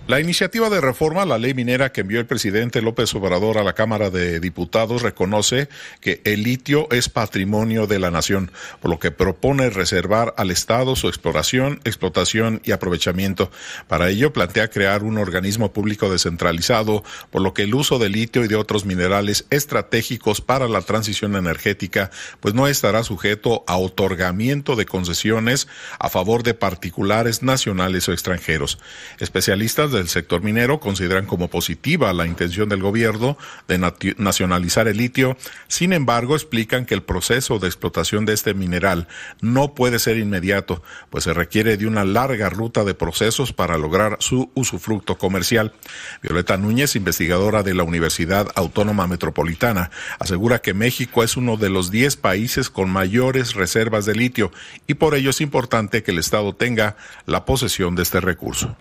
La iniciativa de reforma la ley minera que envió el presidente López Obrador a la Cámara de Diputados reconoce que el litio es patrimonio de la nación, por lo que propone reservar al Estado su exploración, explotación y aprovechamiento. Para ello plantea crear un organismo público descentralizado, por lo que el uso de litio y de otros minerales estratégicos para la transición energética, pues no estará sujeto a otorgamiento de concesiones a favor de particulares nacionales o extranjeros. Especialistas del sector minero consideran como positiva la intención del gobierno de nacionalizar el litio. Sin embargo, explican que el proceso de explotación de este mineral no puede ser inmediato, pues se requiere de una larga ruta de procesos para lograr su usufructo comercial. Violeta Núñez, investigadora de la Universidad Autónoma Metropolitana, asegura que México es uno de los 10 países con mayores reservas de litio y por ello es importante que el Estado tenga la posesión de este recurso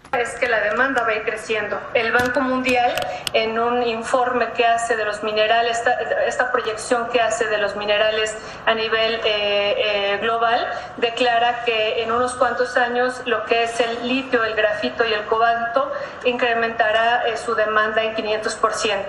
la demanda va a ir creciendo. El Banco Mundial, en un informe que hace de los minerales, esta, proyección que hace de los minerales a nivel eh, eh, global, declara que en unos cuantos años lo que es el litio, el grafito y el cobalto incrementará eh, su demanda en 500%.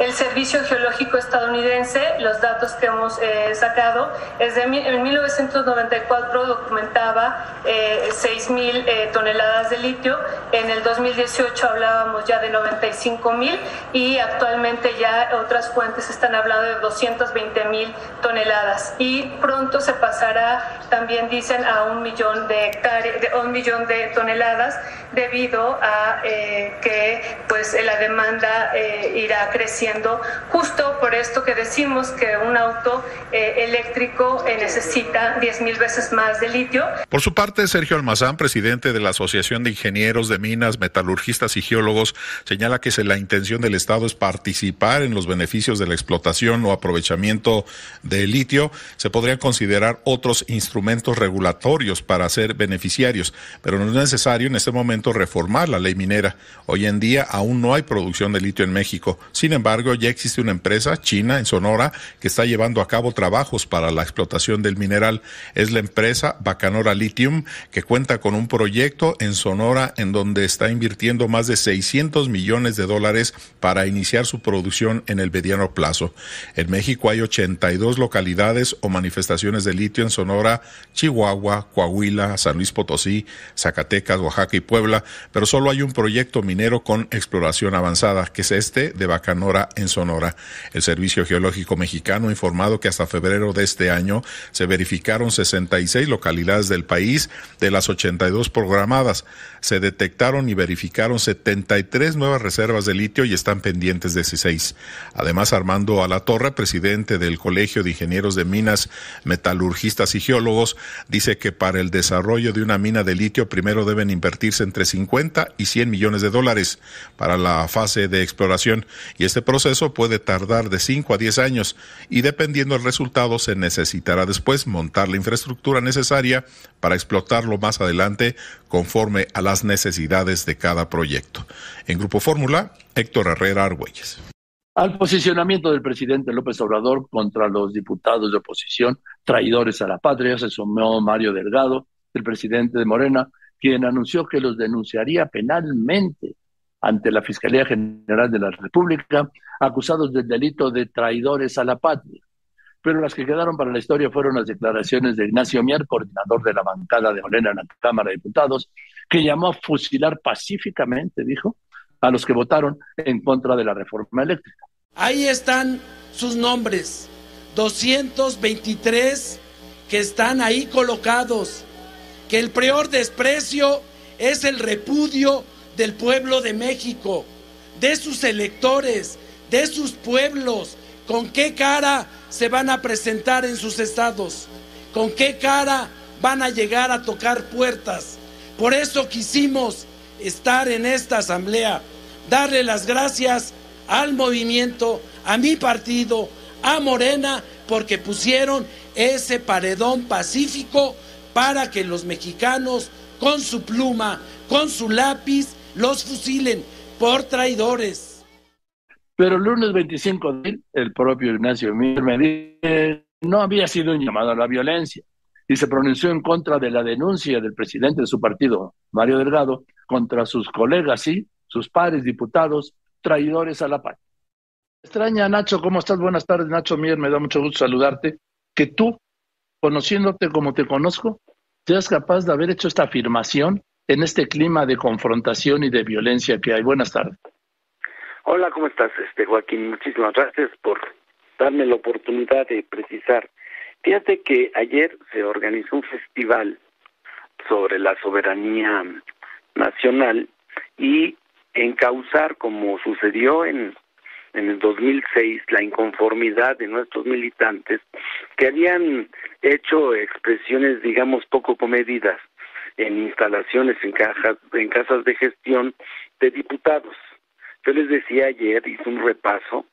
El Servicio Geológico estadounidense, los datos que hemos sacado, es de, en 1994 documentaba 6.000 toneladas de litio, en el 2018 hablábamos ya de 95 mil y actualmente ya otras fuentes están hablando de 220 mil toneladas y pronto se pasará también dicen a un millón de hectáreas, de un millón de toneladas debido a eh, que pues la demanda eh, irá creciendo justo por esto que decimos que un auto eh, eléctrico necesita 10 mil veces más de litio. Por su parte, Sergio Almazán, presidente de la Asociación de Ingenieros de Minas, Metalurgistas y Geólogos, señala que la intención del Estado es participar en los beneficios de la explotación o aprovechamiento de litio, se podrían considerar otros instrumentos regulatorios para ser beneficiarios, pero no es necesario en este momento reformar la ley minera. Hoy en día aún no hay producción de litio en México. Sin embargo, ya existe una empresa china en Sonora que está llevando a cabo trabajos para la explotación del mineral. Es la empresa Bacanora Lithium que cuenta con un proyecto en Sonora en donde está invirtiendo más de 600 millones de dólares para iniciar su producción en el mediano plazo. En México hay 82 localidades o manifestaciones de litio en Sonora, Chihuahua, Coahuila, San Luis Potosí, Zacatecas, Oaxaca y Puebla, pero solo hay un proyecto minero con exploración avanzada, que es este de Bacanora en Sonora. El Servicio Geológico Mexicano ha informado que hasta febrero de este año se verificaron 66 localidades del país de las 82 programadas. Se detectaron y verificaron 73 nuevas reservas de litio y están pendientes 16. Además, Armando Alatorre, presidente del Colegio de Ingenieros de Minas, Metalurgistas y Geólogos, dice que para el desarrollo de una mina de litio primero deben invertirse entre 50 y 100 millones de dólares para la fase de exploración y este proceso puede tardar de 5 a 10 años y dependiendo del resultado se necesitará después montar la infraestructura necesaria para explotarlo más adelante conforme a las necesidades de cada proyecto. En Grupo Fórmula, Héctor Herrera Argüelles. Al posicionamiento del presidente López Obrador contra los diputados de oposición, traidores a la patria, se sumó Mario Delgado, el presidente de Morena, quien anunció que los denunciaría penalmente ante la Fiscalía General de la República, acusados del delito de traidores a la patria. pero las que quedaron para la historia fueron las declaraciones de Ignacio Mier, coordinador de la bancada de Morena en la Cámara de Diputados, que llamó a fusilar pacíficamente, dijo, a los que votaron en contra de la reforma eléctrica. Ahí están sus nombres, 223 que están ahí colocados, que el peor desprecio es el repudio del pueblo de México, de sus electores, de sus pueblos, con qué cara se van a presentar en sus estados, con qué cara van a llegar a tocar puertas. Por eso quisimos estar en esta asamblea, darle las gracias al movimiento, a mi partido, a Morena, porque pusieron ese paredón pacífico para que los mexicanos con su pluma, con su lápiz, los fusilen por traidores. Pero el lunes 25 de abril, el propio Ignacio Mir me dice no había sido un llamado a la violencia y se pronunció en contra de la denuncia del presidente de su partido, Mario Delgado, contra sus colegas y sus pares diputados traidores a la paz. Extraña, Nacho, ¿cómo estás? Buenas tardes, Nacho Mier, me da mucho gusto saludarte. Que tú, conociéndote como te conozco, seas capaz de haber hecho esta afirmación en este clima de confrontación y de violencia que hay. Buenas tardes. Hola, ¿cómo estás, este Joaquín? Muchísimas gracias por darme la oportunidad de precisar. Fíjate que ayer se organizó un festival sobre la soberanía nacional y encauzar, como sucedió en en el 2006 la inconformidad de nuestros militantes que habían hecho expresiones, digamos, poco comedidas en instalaciones en cajas, en casas de gestión de diputados. Yo les decía ayer, hice un repaso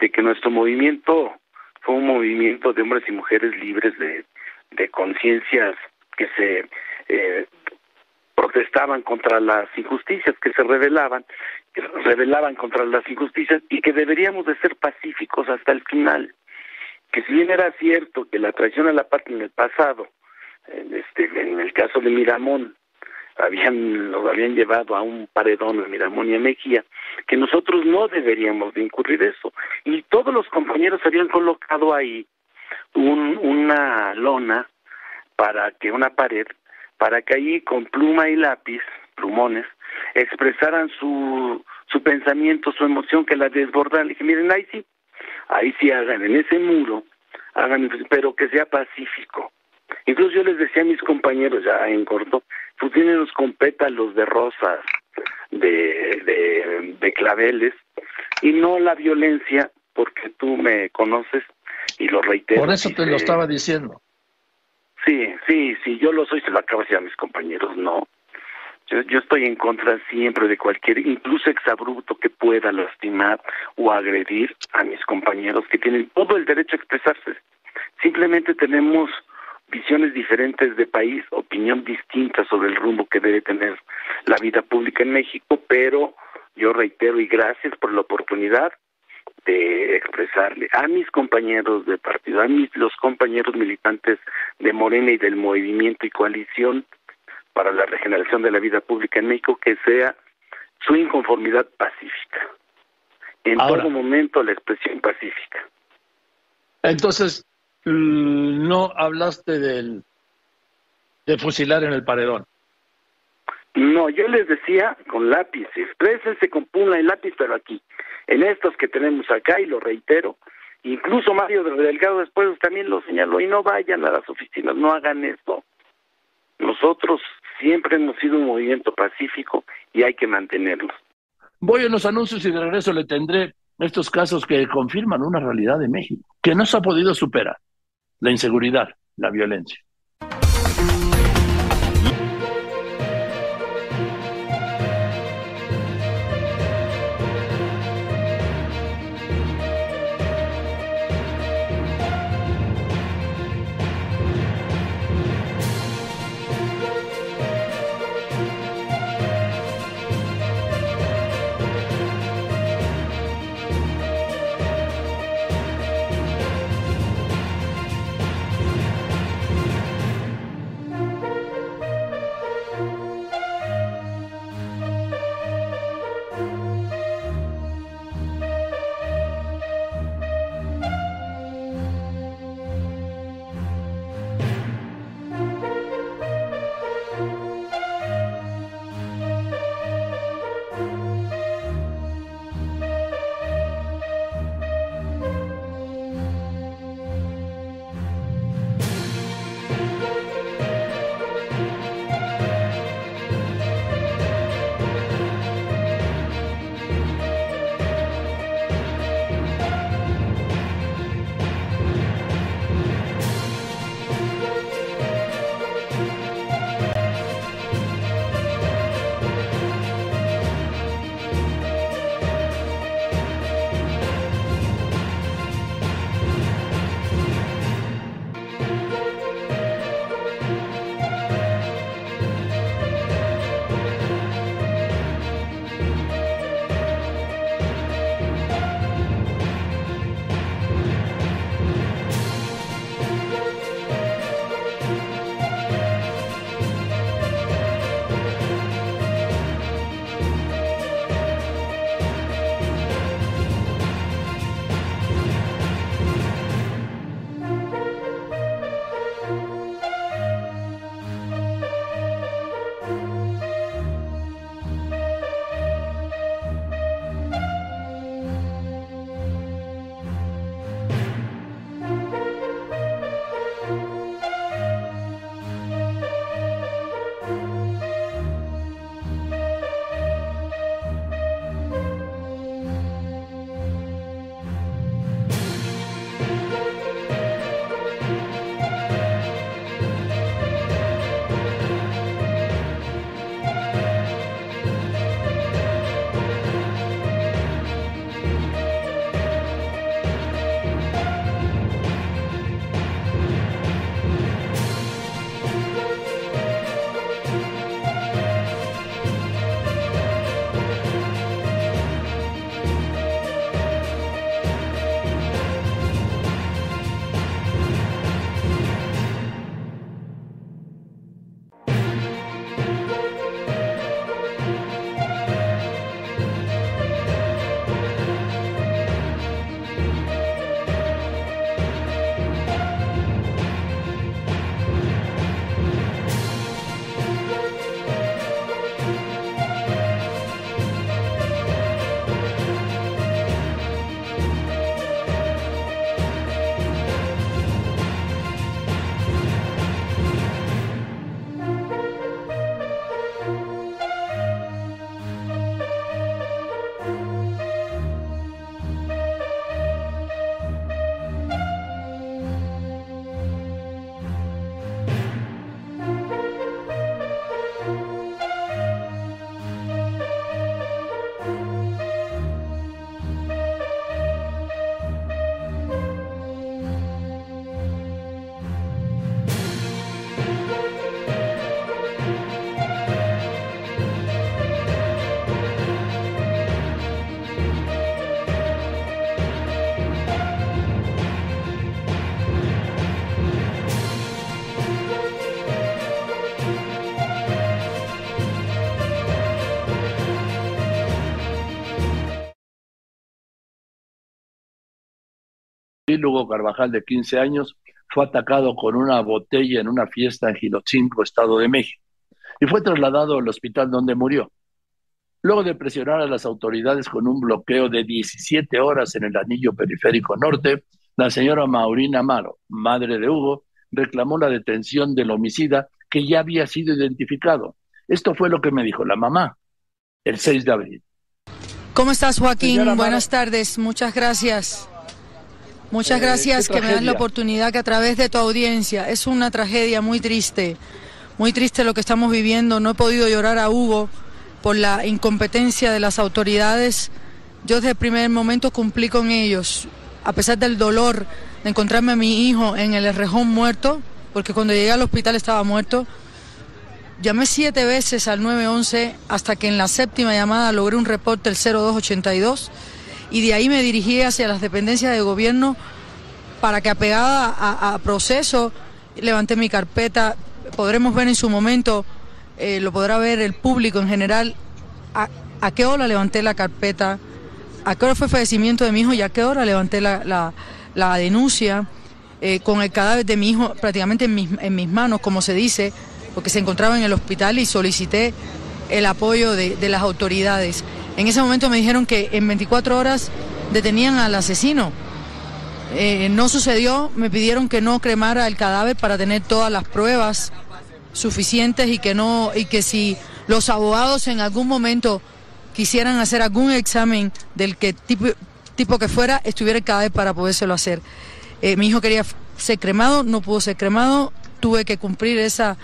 de que nuestro movimiento fue un movimiento de hombres y mujeres libres de, de conciencias que se eh, protestaban contra las injusticias que se revelaban, que revelaban contra las injusticias y que deberíamos de ser pacíficos hasta el final. Que si bien era cierto que la traición a la patria en el pasado, en, este, en el caso de Miramón, habían lo habían llevado a un paredón a Miramón y a Mejía, que nosotros no deberíamos de incurrir eso. Y todos los compañeros habían colocado ahí un, una lona para que una pared para que allí con pluma y lápiz, plumones, expresaran su, su pensamiento, su emoción, que la desbordaran. Le dije, miren, ahí sí, ahí sí hagan, en ese muro, hagan, pero que sea pacífico. Incluso yo les decía a mis compañeros ya en corto, fusionenlos con pétalos de rosas, de, de, de claveles, y no la violencia, porque tú me conoces y lo reitero. Por eso te lo estaba diciendo. Sí, sí, sí, yo lo soy, se lo acabo de decir a mis compañeros, no. Yo, estoy en contra siempre de cualquier, incluso exabrupto que pueda lastimar o agredir a mis compañeros que tienen todo el derecho a expresarse. Simplemente tenemos visiones diferentes de país, opinión distinta sobre el rumbo que debe tener la vida pública en México, pero yo reitero y gracias por la oportunidad de expresarle a mis compañeros de partido, a mis los compañeros militantes de Morena y del movimiento y coalición para la regeneración de la vida pública en México que sea su inconformidad pacífica. En todo momento la expresión pacífica. Entonces, no hablaste del de fusilar en el paredón. No, yo les decía con lápiz, exprésense con puna y lápiz, pero aquí, en estos que tenemos acá, y lo reitero, incluso Mario Delgado después también lo señaló, y no vayan a las oficinas, no hagan esto. Nosotros siempre hemos sido un movimiento pacífico y hay que mantenerlos. Voy a los anuncios y de regreso le tendré estos casos que confirman una realidad de México, que no se ha podido superar, la inseguridad, la violencia. Hugo Carvajal, de 15 años, fue atacado con una botella en una fiesta en Gilotzingo, Estado de México, y fue trasladado al hospital donde murió. Luego de presionar a las autoridades con un bloqueo de 17 horas en el anillo periférico norte, la señora Maurina Amaro, madre de Hugo, reclamó la detención del homicida que ya había sido identificado. Esto fue lo que me dijo la mamá el 6 de abril. ¿Cómo estás, Joaquín? Buenas tardes. Muchas gracias. Muchas eh, gracias que me dan la oportunidad que a través de tu audiencia, es una tragedia muy triste, muy triste lo que estamos viviendo. No he podido llorar a Hugo por la incompetencia de las autoridades. Yo desde el primer momento cumplí con ellos, a pesar del dolor de encontrarme a mi hijo en el rejón muerto, porque cuando llegué al hospital estaba muerto. Llamé siete veces al 911 hasta que en la séptima llamada logré un reporte del 0282 y de ahí me dirigí hacia las dependencias de gobierno para que apegada a, proceso levanté mi carpeta. Podremos ver en su momento, eh, lo podrá ver el público en general, a, qué hora levanté la carpeta, a qué hora fue el fallecimiento de mi hijo y a qué hora levanté la, denuncia. Eh, con el cadáver de mi hijo prácticamente en mis, en mis manos, como se dice, porque se encontraba en el hospital y solicité el apoyo de, las autoridades. En ese momento me dijeron que en 24 horas detenían al asesino. Eh, no sucedió, me pidieron que no cremara el cadáver para tener todas las pruebas suficientes y que no y que si los abogados en algún momento quisieran hacer algún examen del que tipo, que fuera, estuviera el cadáver para podérselo hacer. Eh, mi hijo quería ser cremado, no pudo ser cremado, tuve que cumplir esa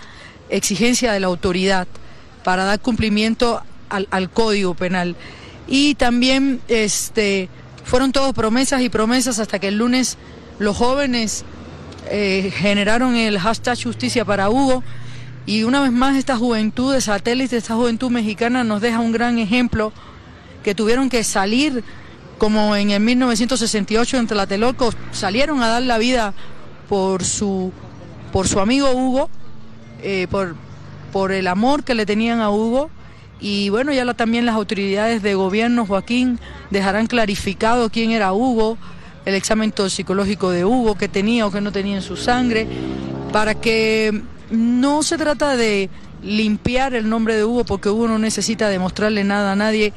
exigencia de la autoridad para dar cumplimiento al, código penal. Y también este, fueron todas promesas y promesas hasta que el lunes los jóvenes eh, generaron el hashtag justicia para Hugo. Y una vez más esta juventud de satélite, esta juventud mexicana nos deja un gran ejemplo que tuvieron que salir como en el 1968 en Tlatelolco, salieron a dar la vida por su, por su amigo Hugo eh, por, por el amor que le tenían a Hugo. Y bueno, ya también las autoridades de gobierno, Joaquín, dejarán clarificado quién era Hugo, el examen toxicológico de Hugo, que tenía o que no tenía en su sangre, para que no se trata de limpiar el nombre de Hugo, porque Hugo no necesita demostrarle nada a nadie.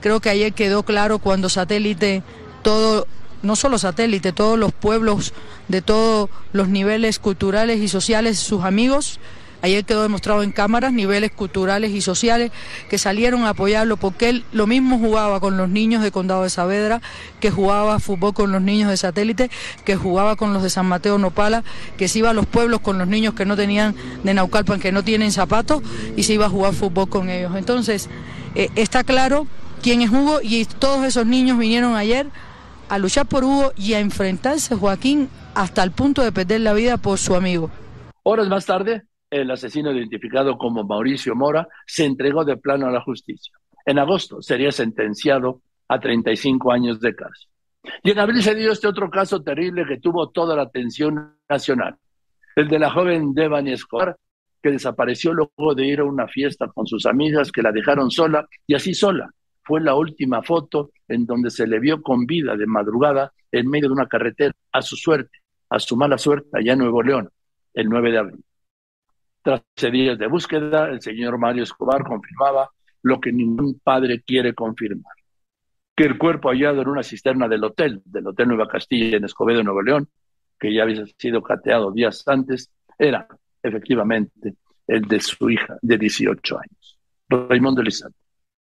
Creo que ayer quedó claro cuando satélite, todo, no solo satélite, todos los pueblos de todos los niveles culturales y sociales, sus amigos, Ayer quedó demostrado en cámaras niveles culturales y sociales que salieron a apoyarlo porque él lo mismo jugaba con los niños de Condado de Saavedra, que jugaba fútbol con los niños de satélite, que jugaba con los de San Mateo Nopala, que se iba a los pueblos con los niños que no tenían de Naucalpan, que no tienen zapatos, y se iba a jugar fútbol con ellos. Entonces, eh, está claro quién es Hugo y todos esos niños vinieron ayer a luchar por Hugo y a enfrentarse, Joaquín, hasta el punto de perder la vida por su amigo. Horas más tarde, el asesino identificado como Mauricio Mora se entregó de plano a la justicia. En agosto sería sentenciado a 35 años de cárcel. Y en abril se dio este otro caso terrible que tuvo toda la atención nacional, el de la joven Devani Escobar, que desapareció luego de ir a una fiesta con sus amigas que la dejaron sola y así sola. Fue la última foto en donde se le vio con vida de madrugada en medio de una carretera, a su suerte, a su mala suerte, allá en Nuevo León, el 9 de abril. Tras días de búsqueda, el señor Mario Escobar confirmaba lo que ningún padre quiere confirmar, que el cuerpo hallado en una cisterna del hotel, del Hotel Nueva Castilla en Escobedo, Nuevo León, que ya había sido cateado días antes, era efectivamente el de su hija de 18 años. Raimundo Lizardo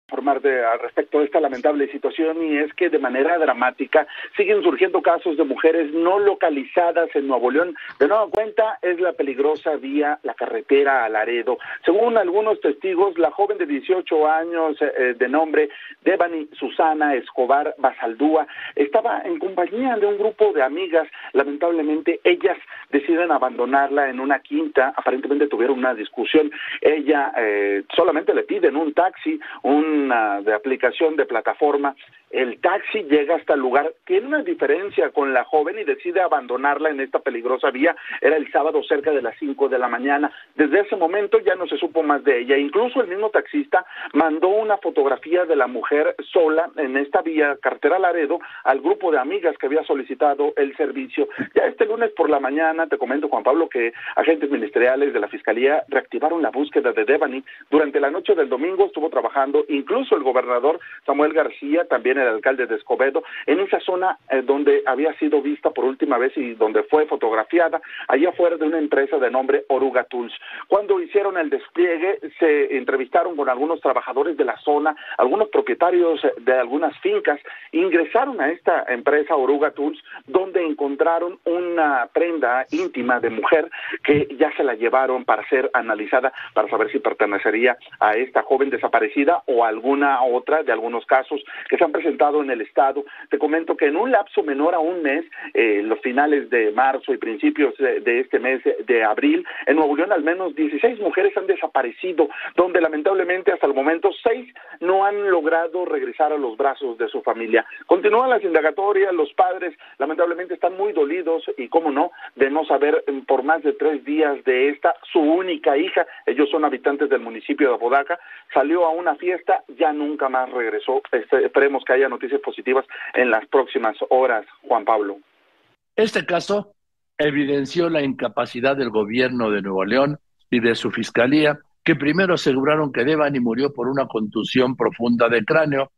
informar de, al respecto de esta lamentable situación y es que de manera dramática siguen surgiendo casos de mujeres no localizadas en Nuevo León. De nueva cuenta es la peligrosa vía, la carretera a Laredo. Según algunos testigos, la joven de 18 años eh, de nombre Devani Susana Escobar Basaldúa estaba en compañía de un grupo de amigas. Lamentablemente ellas deciden abandonarla en una quinta. Aparentemente tuvieron una discusión. Ella eh, solamente le piden un taxi, un de aplicación de plataforma el taxi llega hasta el lugar, tiene una diferencia con la joven y decide abandonarla en esta peligrosa vía. Era el sábado cerca de las 5 de la mañana. Desde ese momento ya no se supo más de ella. Incluso el mismo taxista mandó una fotografía de la mujer sola en esta vía cartera Laredo al grupo de amigas que había solicitado el servicio. Ya este lunes por la mañana, te comento Juan Pablo, que agentes ministeriales de la Fiscalía reactivaron la búsqueda de Devani. Durante la noche del domingo estuvo trabajando incluso el gobernador Samuel García, también el alcalde de Escobedo, en esa zona eh, donde había sido vista por última vez y donde fue fotografiada, allá afuera de una empresa de nombre Oruga Tools. Cuando hicieron el despliegue, se entrevistaron con algunos trabajadores de la zona, algunos propietarios de algunas fincas, ingresaron a esta empresa Oruga Tools, donde encontraron una prenda íntima de mujer que ya se la llevaron para ser analizada, para saber si pertenecería a esta joven desaparecida o a alguna otra de algunos casos que se han presentado en el Estado. Te comento que en un lapso menor a un mes, eh, los finales de marzo y principios de, este mes de abril, en Nuevo León al menos 16 mujeres han desaparecido, donde lamentablemente hasta el momento seis no han logrado regresar a los brazos de su familia. Continúan las indagatorias, los padres lamentablemente están muy dolidos y, cómo no, de no saber mm, por más de tres días de esta, su única hija, ellos son habitantes del municipio de Apodaca, salió a una fiesta, ya nunca más regresó. Este, esperemos que haya noticias positivas en las próximas horas, Juan Pablo. Este caso evidenció la incapacidad del gobierno de Nuevo León y de su fiscalía, que primero aseguraron que Devani murió por una contusión profunda de cráneo,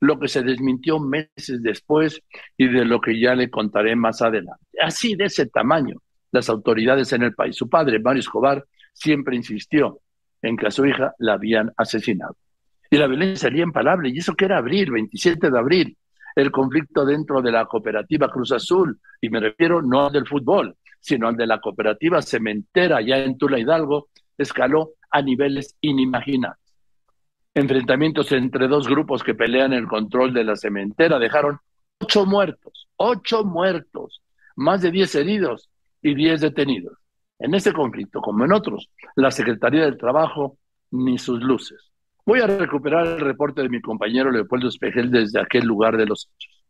lo que se desmintió meses después y de lo que ya le contaré más adelante. Así de ese tamaño, las autoridades en el país. Su padre, Mario Escobar, siempre insistió en que a su hija la habían asesinado y la violencia sería imparable. Y eso que era abril, 27 de abril, el conflicto dentro de la cooperativa Cruz Azul, y me refiero no al del fútbol, sino al de la cooperativa cementera ya en Tula Hidalgo, escaló a niveles inimaginables. Enfrentamientos entre dos grupos que pelean el control de la cementera dejaron ocho muertos, ocho muertos, más de diez heridos y diez detenidos. En este conflicto, como en otros, la Secretaría del Trabajo ni sus luces. Voy a recuperar el reporte de mi compañero Leopoldo Espejel desde aquel lugar de los hechos.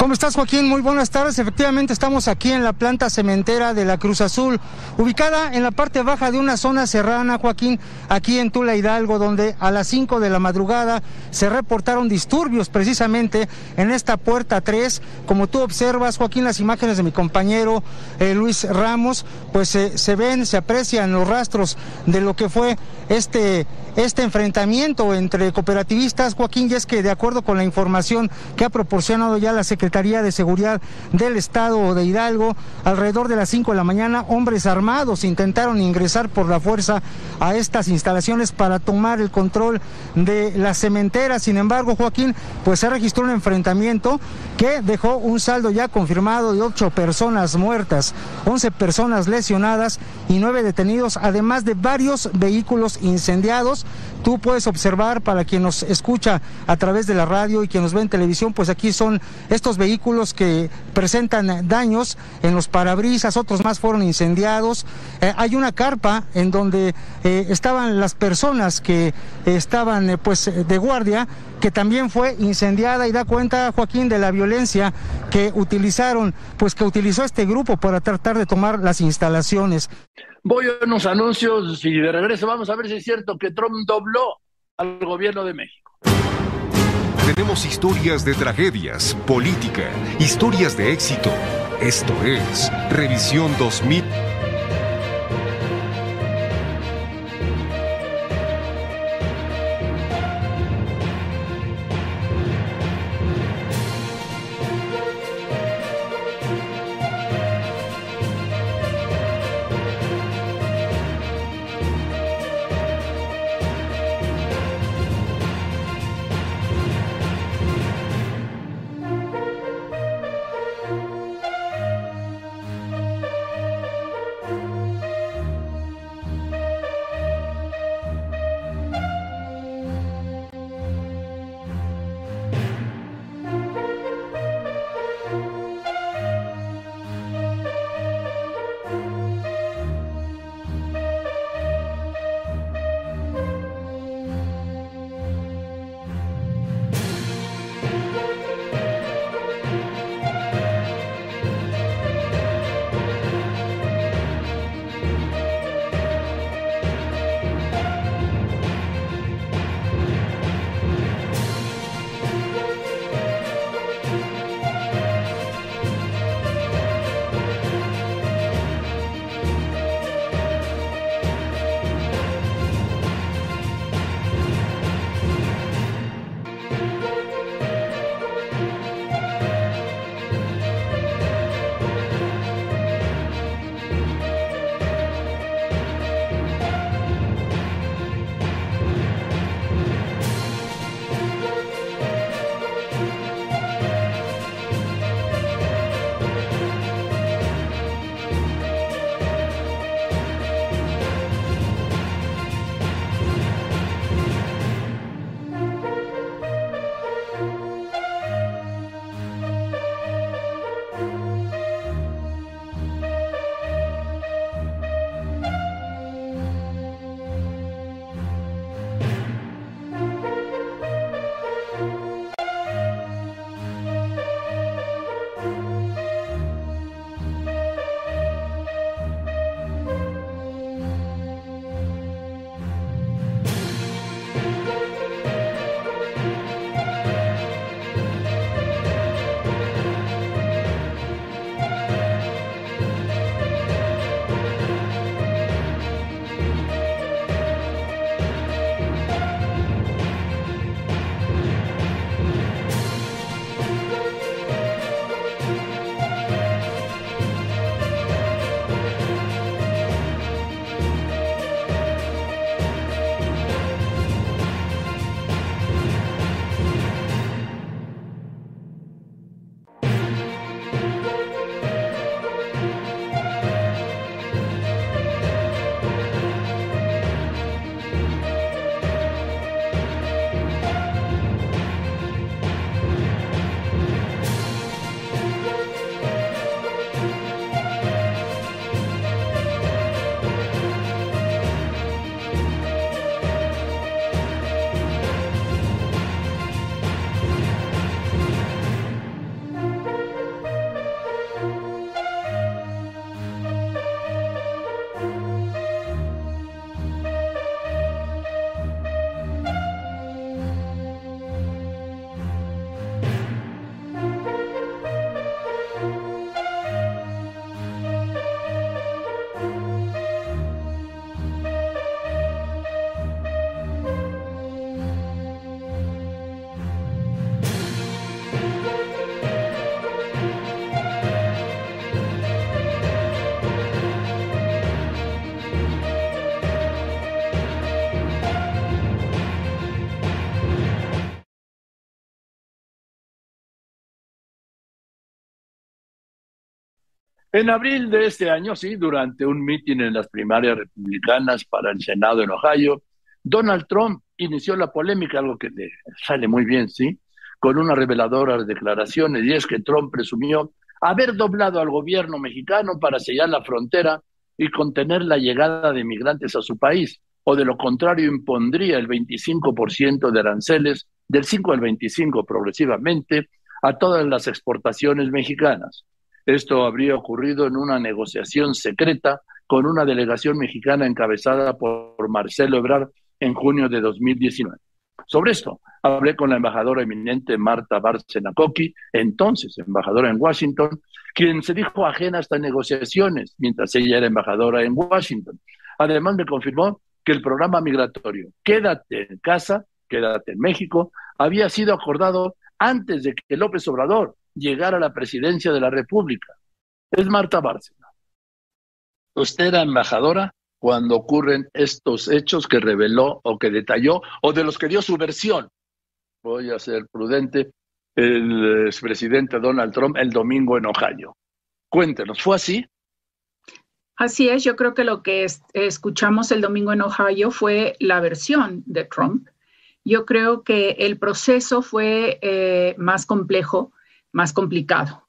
¿Cómo estás, Joaquín? Muy buenas tardes. Efectivamente, estamos aquí en la planta cementera de la Cruz Azul, ubicada en la parte baja de una zona serrana, Joaquín, aquí en Tula Hidalgo, donde a las 5 de la madrugada se reportaron disturbios precisamente en esta puerta 3. Como tú observas, Joaquín, las imágenes de mi compañero eh, Luis Ramos, pues eh, se ven, se aprecian los rastros de lo que fue este, este enfrentamiento entre cooperativistas, Joaquín, y es que de acuerdo con la información que ha proporcionado ya la Secretaría Secretaría de Seguridad del Estado de Hidalgo. Alrededor de las 5 de la mañana, hombres armados intentaron ingresar por la fuerza a estas instalaciones para tomar el control de la cementera. Sin embargo, Joaquín, pues se registró un enfrentamiento que dejó un saldo ya confirmado de ocho personas muertas, 11 personas lesionadas y nueve detenidos, además de varios vehículos incendiados. Tú puedes observar para quien nos escucha a través de la radio y quien nos ve en televisión, pues aquí son estos vehículos que presentan daños en los parabrisas, otros más fueron incendiados. Eh, hay una carpa en donde eh, estaban las personas que estaban eh, pues de guardia que también fue incendiada y da cuenta Joaquín de la violencia que utilizaron, pues que utilizó este grupo para tratar de tomar las instalaciones. Voy a unos anuncios y de regreso vamos a ver si es cierto que Trump dobló al gobierno de México. Tenemos historias de tragedias, política, historias de éxito. Esto es Revisión 2000. En abril de este año, sí, durante un mitin en las primarias republicanas para el Senado en Ohio, Donald Trump inició la polémica, algo que le sale muy bien, sí, con unas reveladoras declaraciones, y es que Trump presumió haber doblado al gobierno mexicano para sellar la frontera y contener la llegada de migrantes a su país, o de lo contrario impondría el 25% de aranceles, del 5 al 25 progresivamente, a todas las exportaciones mexicanas. Esto habría ocurrido en una negociación secreta con una delegación mexicana encabezada por Marcelo Ebrard en junio de 2019. Sobre esto, hablé con la embajadora eminente Marta Bárcena Coqui, entonces embajadora en Washington, quien se dijo ajena a estas negociaciones mientras ella era embajadora en Washington. Además, me confirmó que el programa migratorio Quédate en casa, Quédate en México, había sido acordado antes de que López Obrador llegara a la presidencia de la República. Es Marta Bárcena. Usted era embajadora cuando ocurren estos hechos que reveló o que detalló o de los que dio su versión. Voy a ser prudente, el expresidente Donald Trump el domingo en Ohio. Cuéntenos, ¿fue así? Así es, yo creo que lo que escuchamos el domingo en Ohio fue la versión de Trump. Yo creo que el proceso fue eh, más complejo, más complicado.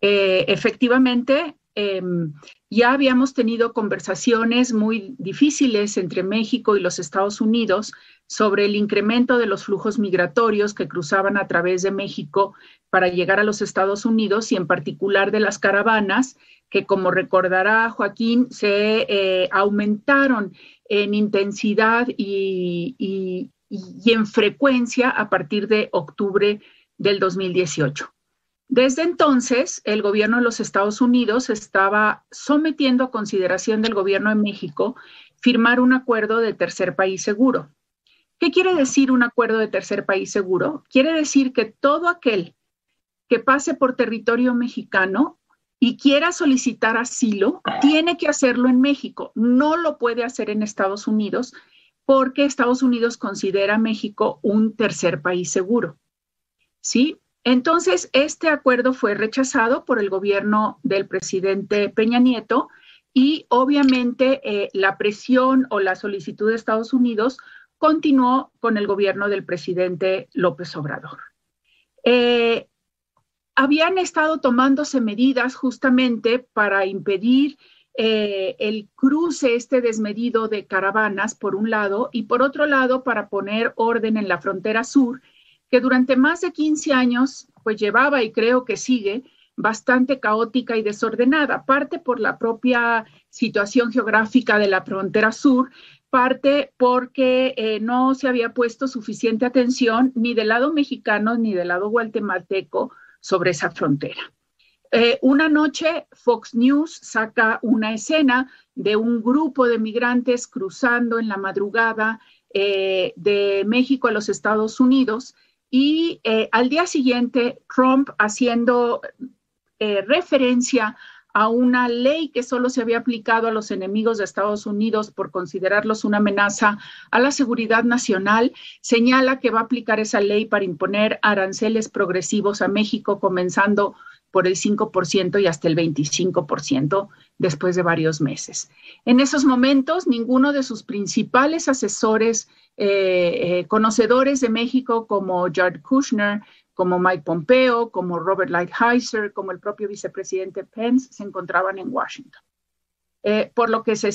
Eh, efectivamente, em, ya habíamos tenido conversaciones muy difíciles entre México y los Estados Unidos sobre el incremento de los flujos migratorios que cruzaban a través de México para llegar a los Estados Unidos y en particular de las caravanas que, como recordará Joaquín, se eh, aumentaron en intensidad y en frecuencia a partir de octubre del 2018. Desde entonces, el gobierno de los Estados Unidos estaba sometiendo a consideración del gobierno de México firmar un acuerdo de tercer país seguro. ¿Qué quiere decir un acuerdo de tercer país seguro? Quiere decir que todo aquel que pase por territorio mexicano y quiera solicitar asilo, tiene que hacerlo en México. No lo puede hacer en Estados Unidos porque Estados Unidos considera a México un tercer país seguro. ¿Sí? Entonces, este acuerdo fue rechazado por el gobierno del presidente Peña Nieto y obviamente eh, la presión o la solicitud de Estados Unidos continuó con el gobierno del presidente López Obrador. Eh, habían estado tomándose medidas justamente para impedir eh, el cruce este desmedido de caravanas, por un lado, y por otro lado, para poner orden en la frontera sur que durante más de 15 años pues llevaba y creo que sigue bastante caótica y desordenada, parte por la propia situación geográfica de la frontera sur, parte porque eh, no se había puesto suficiente atención ni del lado mexicano ni del lado guatemalteco sobre esa frontera. Eh, una noche Fox News saca una escena de un grupo de migrantes cruzando en la madrugada eh, de México a los Estados Unidos y eh, al día siguiente, Trump haciendo eh, referencia a una ley que solo se había aplicado a los enemigos de Estados Unidos por considerarlos una amenaza a la seguridad nacional, señala que va a aplicar esa ley para imponer aranceles progresivos a México, comenzando por el 5% y hasta el 25% después de varios meses. En esos momentos, ninguno de sus principales asesores eh, eh, conocedores de México como Jared Kushner, como Mike Pompeo, como Robert Lighthizer, como el propio vicepresidente Pence, se encontraban en Washington. Eh, por lo que se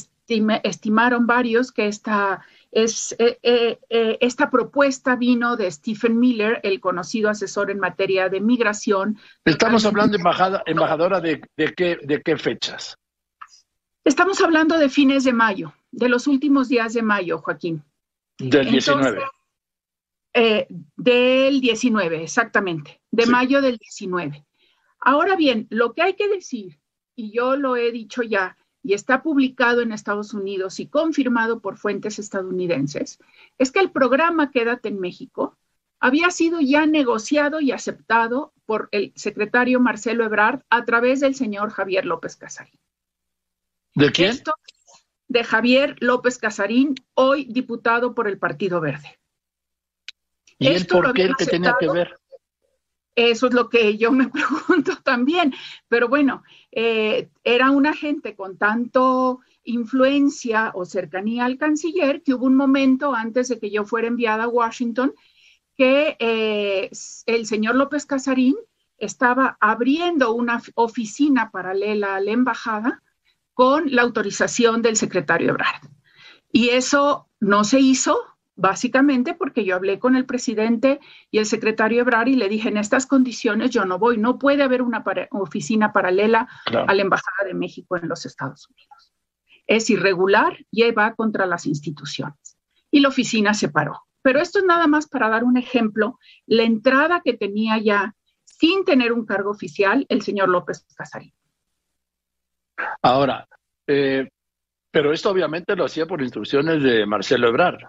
estimaron varios que esta, es, esta propuesta vino de Stephen Miller, el conocido asesor en materia de migración. Estamos hablando, embajada, embajadora, de, qué, de qué fechas. Estamos hablando de fines de mayo, de los últimos días de mayo, Joaquín. Del 19. Eh, del 19, exactamente, de mayo del 19. Ahora bien, lo que hay que decir, y yo lo he dicho ya, y está publicado en Estados Unidos y confirmado por fuentes estadounidenses, es que el programa Quédate en México había sido ya negociado y aceptado por el secretario Marcelo Ebrard a través del señor Javier López Casarín. ¿De quién? de Javier López Casarín, hoy diputado por el Partido Verde. ¿Y él por qué que tenía que ver? Eso es lo que yo me pregunto también. Pero bueno, eh, era una gente con tanto influencia o cercanía al canciller que hubo un momento antes de que yo fuera enviada a Washington que eh, el señor López Casarín estaba abriendo una oficina paralela a la embajada con la autorización del secretario Ebrard. Y eso no se hizo básicamente porque yo hablé con el presidente y el secretario Ebrard y le dije, en estas condiciones yo no voy, no puede haber una oficina paralela a la Embajada de México en los Estados Unidos. Es irregular y va contra las instituciones. Y la oficina se paró. Pero esto es nada más para dar un ejemplo, la entrada que tenía ya sin tener un cargo oficial el señor López Casarín. Ahora, eh, pero esto obviamente lo hacía por instrucciones de Marcelo Ebrard.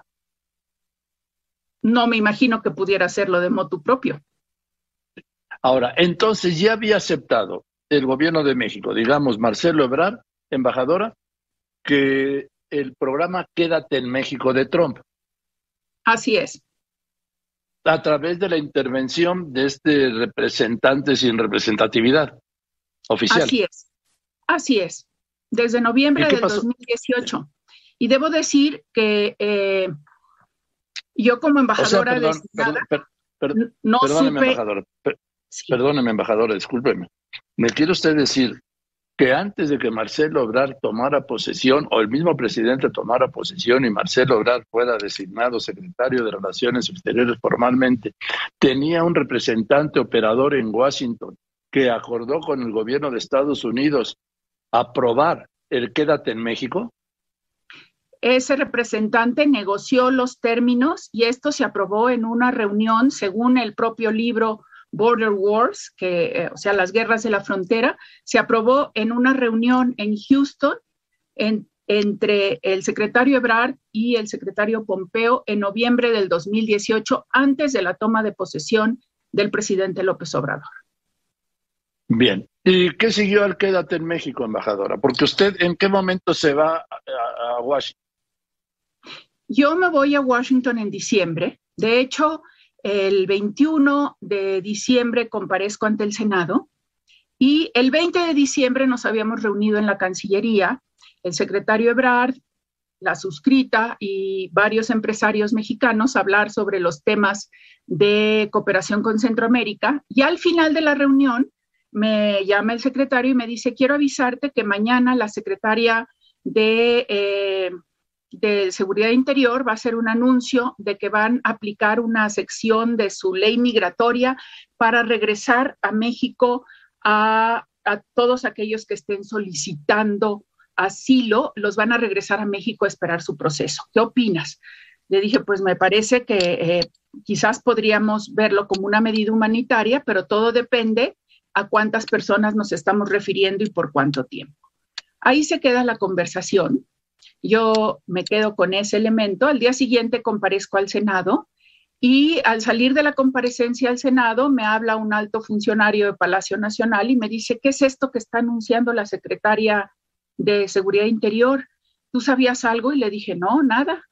No me imagino que pudiera hacerlo de motu propio. Ahora, entonces ya había aceptado el gobierno de México, digamos, Marcelo Ebrard, embajadora, que el programa Quédate en México de Trump. Así es. A través de la intervención de este representante sin representatividad oficial. Así es. Así es. Desde noviembre del 2018. Y debo decir que eh, yo como embajadora de no perdóneme, embajadora. Perdóneme, embajadora, discúlpeme. ¿Me quiere usted decir que antes de que Marcelo Obrar tomara posesión, o el mismo presidente tomara posesión y Marcelo Obrar fuera designado secretario de Relaciones Exteriores formalmente, tenía un representante operador en Washington que acordó con el gobierno de Estados Unidos aprobar el Quédate en México? Ese representante negoció los términos y esto se aprobó en una reunión, según el propio libro Border Wars, que, eh, o sea, las guerras de la frontera, se aprobó en una reunión en Houston entre el secretario Ebrard y el secretario Pompeo en noviembre del 2018, antes de la toma de posesión del presidente López Obrador. Bien. ¿Y qué siguió al Quédate en México, embajadora? Porque usted, ¿en qué momento se va a Washington? Yo me voy a Washington en diciembre. De hecho, el 21 de diciembre comparezco ante el Senado y el 20 de diciembre nos habíamos reunido en la Cancillería, el secretario Ebrard, la suscrita y varios empresarios mexicanos a hablar sobre los temas de cooperación con Centroamérica. Y al final de la reunión me llama el secretario y me dice, quiero avisarte que mañana la secretaria de eh, de Seguridad Interior va a hacer un anuncio de que van a aplicar una sección de su ley migratoria para regresar a México a, todos aquellos que estén solicitando asilo, los van a regresar a México a esperar su proceso. ¿Qué opinas? Le dije, pues me parece que eh, quizás podríamos verlo como una medida humanitaria, pero todo depende a cuántas personas nos estamos refiriendo y por cuánto tiempo. Ahí se queda la conversación yo me quedo con ese elemento. Al día siguiente comparezco al Senado y al salir de la comparecencia al Senado me habla un alto funcionario de Palacio Nacional y me dice, ¿qué es esto que está anunciando la secretaria de Seguridad Interior? ¿Tú sabías algo? Y le dije, no, nada.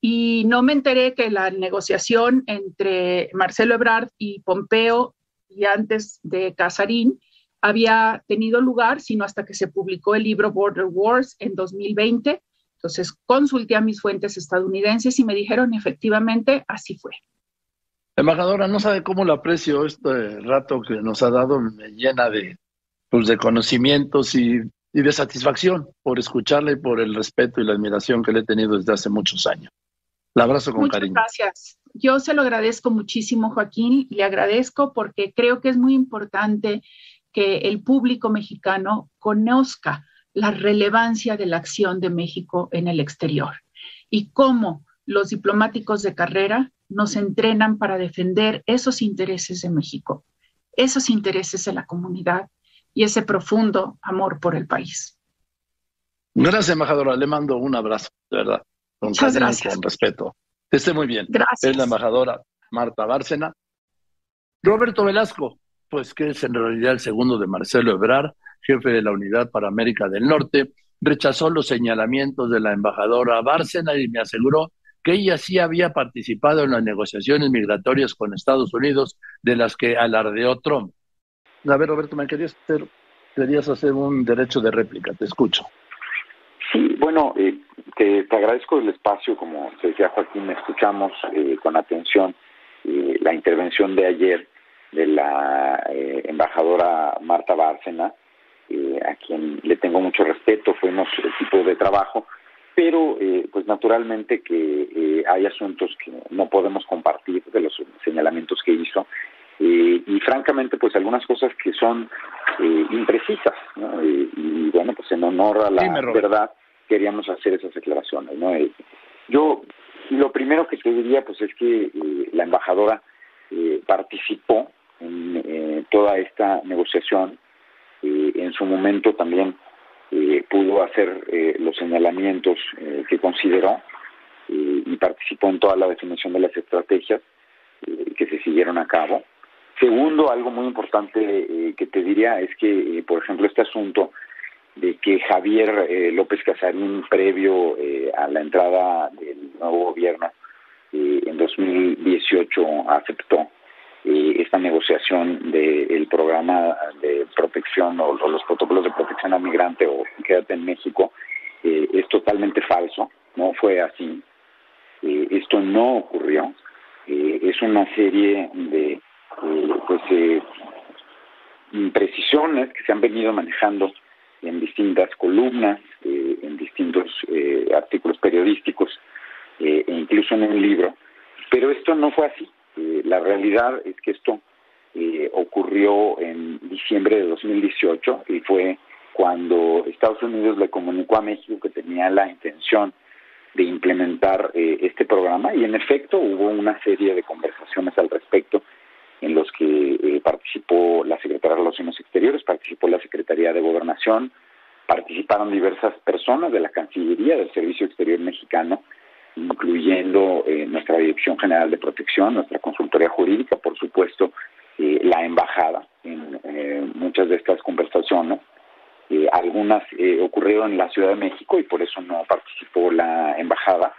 Y no me enteré que la negociación entre Marcelo Ebrard y Pompeo y antes de Casarín había tenido lugar, sino hasta que se publicó el libro Border Wars en 2020. Entonces consulté a mis fuentes estadounidenses y me dijeron efectivamente así fue. Embajadora, no sabe cómo lo aprecio este rato que nos ha dado, me llena de, pues, de conocimientos y, y de satisfacción por escucharle y por el respeto y la admiración que le he tenido desde hace muchos años. La abrazo con Muchas cariño. Gracias. Yo se lo agradezco muchísimo, Joaquín, le agradezco porque creo que es muy importante que el público mexicano conozca la relevancia de la acción de México en el exterior y cómo los diplomáticos de carrera nos entrenan para defender esos intereses de México, esos intereses de la comunidad y ese profundo amor por el país. Gracias, embajadora. Le mando un abrazo, de verdad. Con Muchas gracias. Con respeto. Que esté muy bien. Gracias. Es la embajadora Marta Bárcena. Roberto Velasco, pues que es en realidad el segundo de Marcelo Ebrard, jefe de la Unidad para América del Norte, rechazó los señalamientos de la embajadora Bárcena y me aseguró que ella sí había participado en las negociaciones migratorias con Estados Unidos de las que alardeó Trump. A ver, Roberto, me querías hacer, querías hacer un derecho de réplica, te escucho. Sí, bueno, eh, te, agradezco el espacio, como decía Joaquín, escuchamos eh, con atención eh, la intervención de ayer de la embajadora Marta Bárcena, a quien le tengo mucho respeto, fuimos equipo de trabajo, pero pues naturalmente que hay asuntos que no podemos compartir de los señalamientos que hizo y francamente pues algunas cosas que son imprecisas y bueno pues en honor a la verdad queríamos hacer esas declaraciones. ¿no? Eh, yo lo primero que te diría pues es que eh, la embajadora eh, participó en toda esta negociación, en su momento también pudo hacer los señalamientos que consideró y participó en toda la definición de las estrategias que se siguieron a cabo. Segundo, algo muy importante que te diría es que, por ejemplo, este asunto de que Javier eh, López Casarín, previo eh, a la entrada del nuevo gobierno eh, en 2018, aceptó esta negociación del programa de protección o, los protocolos de protección al migrante o quédate en México, es totalmente falso, no fue así. esto no ocurrió. es una serie de pues, imprecisiones que se han venido manejando en distintas columnas, eh, en distintos eh, artículos periodísticos eh, e incluso en un libro. Pero esto no fue así. La realidad es que esto ocurrió en diciembre de 2018 y fue cuando Estados Unidos le comunicó a México que tenía la intención de implementar este programa y en efecto hubo una serie de conversaciones al respecto en los que eh, participó la Secretaría de Relaciones Exteriores, participó la Secretaría de Gobernación, participaron diversas personas de la Cancillería del Servicio Exterior Mexicano, incluyendo eh, nuestra Dirección General de Protección, nuestra consultoría jurídica, por supuesto, eh, la embajada en muchas de estas conversaciones. algunas ocurrieron en la Ciudad de México y por eso no participó la embajada,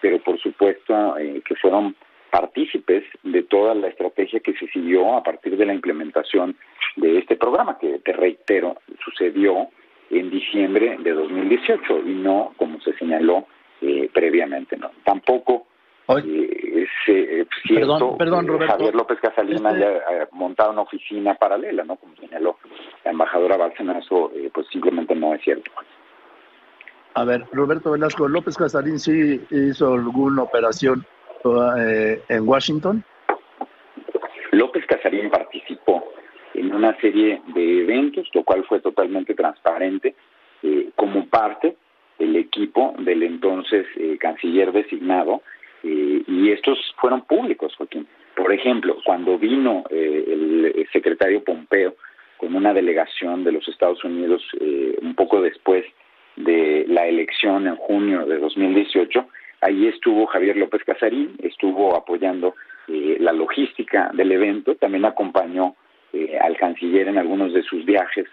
pero por supuesto que fueron partícipes de toda la estrategia que se siguió a partir de la implementación de este programa, que te reitero, sucedió en diciembre de 2018 y no como se señaló eh, previamente. ¿no? Tampoco eh, es eh, cierto perdón, Javier López Casalina este haya montado una oficina paralela, ¿no? como señaló la embajadora Bárcena, eso pues simplemente no es cierto. A ver, Roberto Velasco, López Casalín sí hizo alguna operación eh, en Washington? López Casarín participó en una serie de eventos, lo cual fue totalmente transparente, eh, como parte del equipo del entonces eh, canciller designado, y estos fueron públicos, Joaquín. Por ejemplo, cuando vino el secretario Pompeo con una delegación de los Estados Unidos un poco después de la elección en junio de 2018, Ahí estuvo Javier López Casarín, estuvo apoyando eh, la logística del evento, también acompañó eh, al canciller en algunos de sus viajes,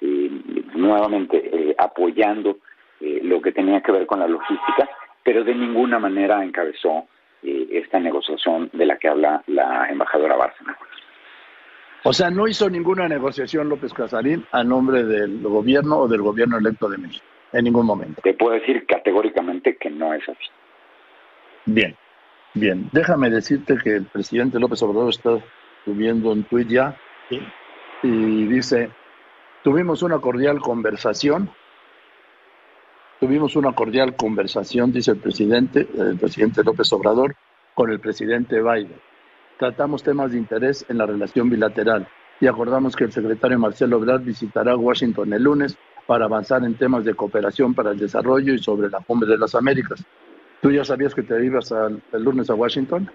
eh, nuevamente apoyando lo que tenía que ver con la logística, pero de ninguna manera encabezó esta negociación de la que habla la embajadora Bárcena. O sea, no hizo ninguna negociación López Casarín a nombre del gobierno o del gobierno electo de México, en ningún momento. Te puedo decir categóricamente que no es así. Bien, bien. Déjame decirte que el presidente López Obrador está subiendo un tuit ya y dice, tuvimos una cordial conversación, tuvimos una cordial conversación, dice el presidente, el presidente López Obrador, con el presidente Biden. Tratamos temas de interés en la relación bilateral y acordamos que el secretario Marcelo Ebrard visitará Washington el lunes para avanzar en temas de cooperación para el desarrollo y sobre la cumbre de las Américas. ¿Tú ya sabías que te ibas el lunes a Washington?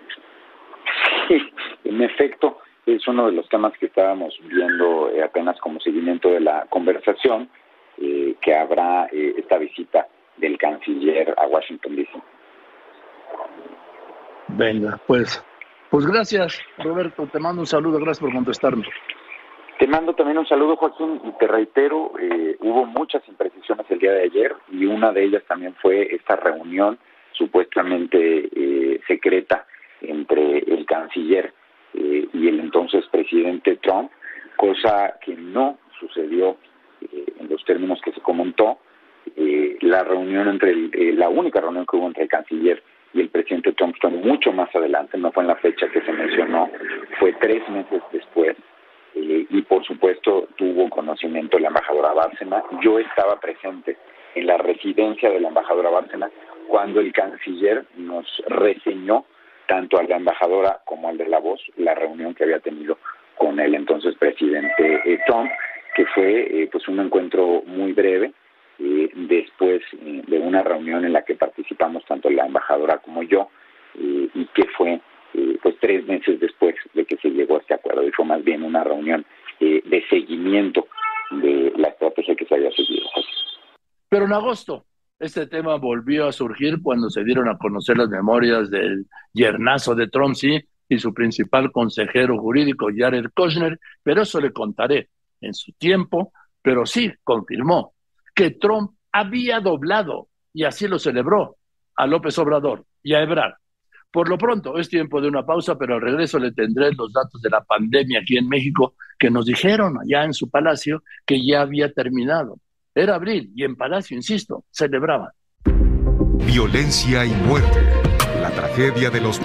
Sí, en efecto, es uno de los temas que estábamos viendo eh, apenas como seguimiento de la conversación, eh, que habrá eh, esta visita del canciller a Washington, D.C. Venga, pues, pues gracias, Roberto. Te mando un saludo, gracias por contestarme. Te mando también un saludo, Joaquín, y te reitero, hubo muchas imprecisiones el día de ayer y una de ellas también fue esta reunión supuestamente eh, secreta entre el canciller eh, y el entonces presidente Trump, cosa que no sucedió eh, en los términos que se comentó. la reunión entre la única reunión que hubo entre el canciller y el presidente Trump fue mucho más adelante, no fue en la fecha que se mencionó, fue tres meses después. y por supuesto tuvo conocimiento la embajadora Bárcena. Yo estaba presente en la residencia de la embajadora Bárcena cuando el canciller nos reseñó tanto a la embajadora como al de la voz la reunión que había tenido con el entonces presidente eh, Trump, que fue eh, pues un encuentro muy breve eh, después de una reunión en la que participamos tanto la embajadora como yo y que fue pues tres meses después de que se llegó a este acuerdo y fue más bien una reunión de seguimiento de la estrategia que se había seguido. Pero en agosto, este tema volvió a surgir cuando se dieron a conocer las memorias del yernazo de sí, y su principal consejero jurídico, Jared Kushner, pero eso le contaré en su tiempo, pero sí confirmó que Trump había doblado, y así lo celebró, a López Obrador y a Ebrard. Por lo pronto, es tiempo de una pausa, pero al regreso le tendré los datos de la pandemia aquí en México que nos dijeron allá en su palacio que ya había terminado. Era abril y en Palacio, insisto, celebraban. Violencia y muerte. La tragedia de los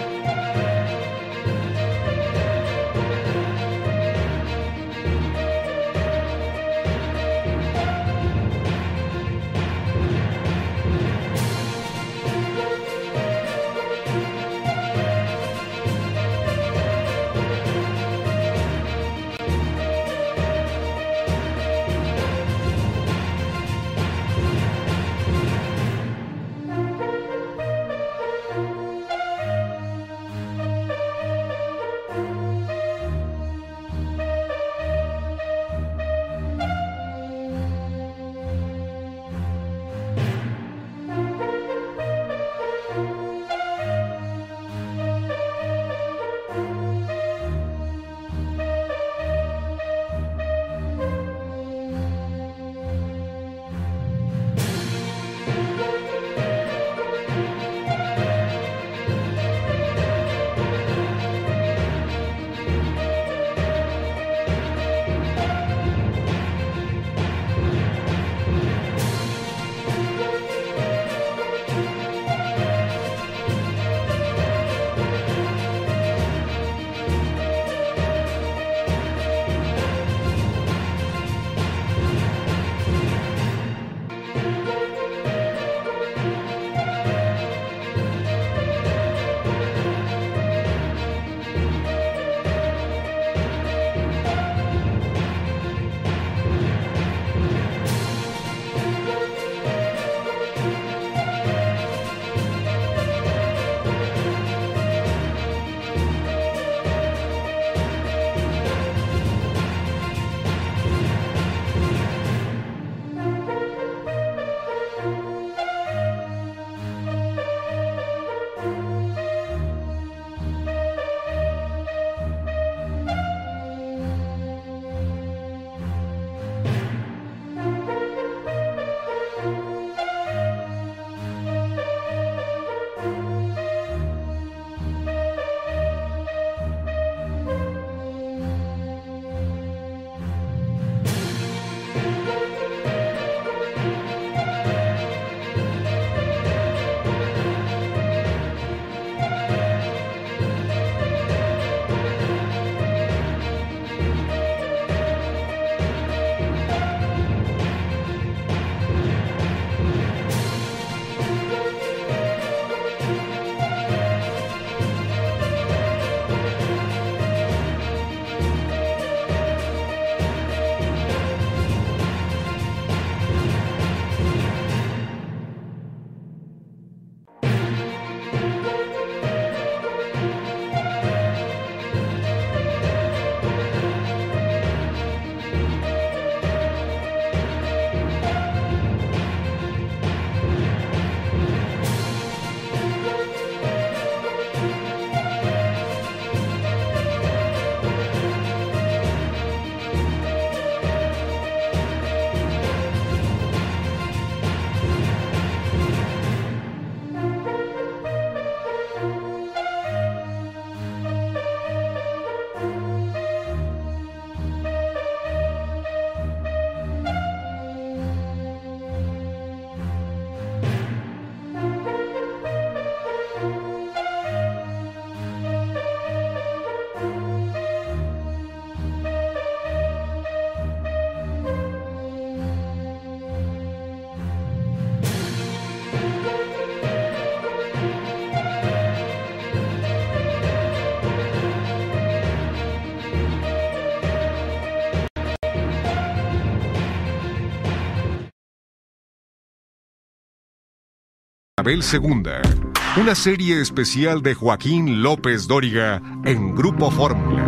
Isabel II. Una serie especial de Joaquín López Dóriga en Grupo Fórmula.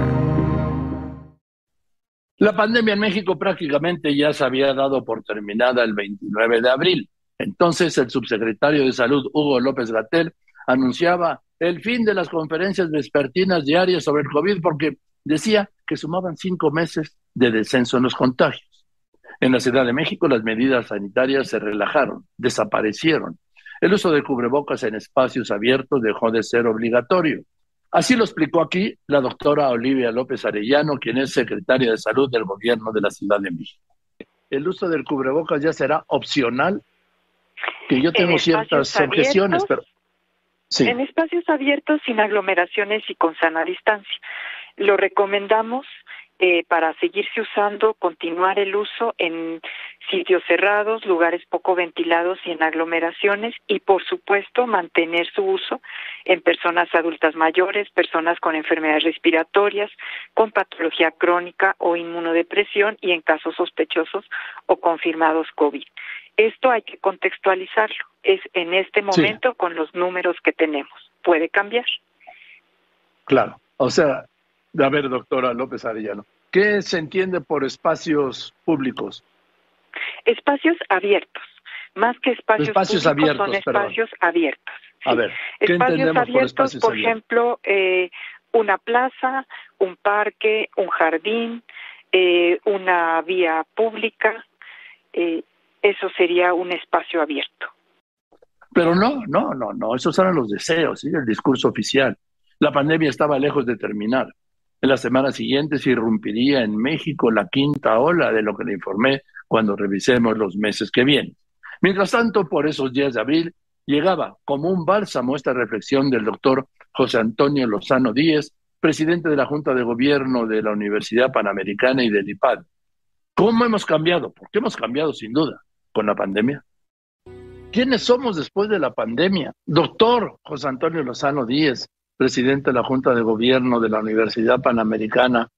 La pandemia en México prácticamente ya se había dado por terminada el 29 de abril. Entonces el subsecretario de Salud, Hugo López Gatel, anunciaba el fin de las conferencias vespertinas diarias sobre el COVID porque decía que sumaban cinco meses de descenso en los contagios. En la Ciudad de México las medidas sanitarias se relajaron, desaparecieron. El uso de cubrebocas en espacios abiertos dejó de ser obligatorio. Así lo explicó aquí la doctora Olivia López Arellano, quien es secretaria de Salud del Gobierno de la Ciudad de México. El uso del cubrebocas ya será opcional, que yo tengo ciertas objeciones, pero... Sí. En espacios abiertos, sin aglomeraciones y con sana distancia. Lo recomendamos eh, para seguirse usando, continuar el uso en sitios cerrados, lugares poco ventilados y en aglomeraciones y, por supuesto, mantener su uso en personas adultas mayores, personas con enfermedades respiratorias, con patología crónica o inmunodepresión y en casos sospechosos o confirmados COVID. Esto hay que contextualizarlo. Es en este momento con los números que tenemos. Puede cambiar. Claro. O sea, a ver, doctora López Arellano, ¿qué se entiende por espacios públicos? Espacios abiertos. Más que espacios, públicos, abiertos, son espacios abiertos. A ver, ¿qué espacios abiertos, por, espacios por ejemplo, eh, una plaza, un parque, un jardín, eh, una vía pública, eh, eso sería un espacio abierto. Pero no, no, no, no, esos eran los deseos, ¿sí? el discurso oficial. La pandemia estaba lejos de terminar. En las semanas siguientes irrumpiría en México la quinta ola de lo que le informé cuando revisemos los meses que vienen. Mientras tanto, por esos días de abril, llegaba como un bálsamo esta reflexión del doctor José Antonio Lozano Díez, presidente de la Junta de Gobierno de la Universidad Panamericana y del IPAD. ¿Cómo hemos cambiado? Porque hemos cambiado sin duda con la pandemia. ¿Quiénes somos después de la pandemia? Doctor José Antonio Lozano Díez, presidente de la Junta de Gobierno de la Universidad Panamericana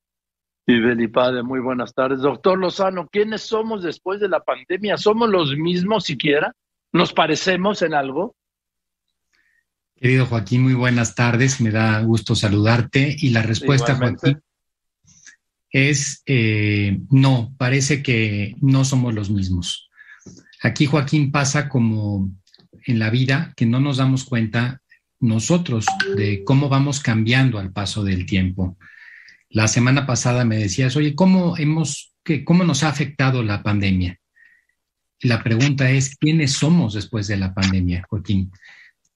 y Belipade. Muy buenas tardes. Doctor Lozano, ¿quiénes somos después de la pandemia? ¿Somos los mismos siquiera? ¿Nos parecemos en algo? Querido Joaquín, muy buenas tardes. Me da gusto saludarte. Y la respuesta, Joaquín, es eh, no, parece que no somos los mismos. Aquí, Joaquín, pasa como en la vida que no nos damos cuenta nosotros de cómo vamos cambiando al paso del tiempo. La semana pasada me decías, oye, ¿cómo, hemos, ¿cómo nos ha afectado la pandemia? la pregunta es, ¿quiénes somos después de la pandemia, Joaquín?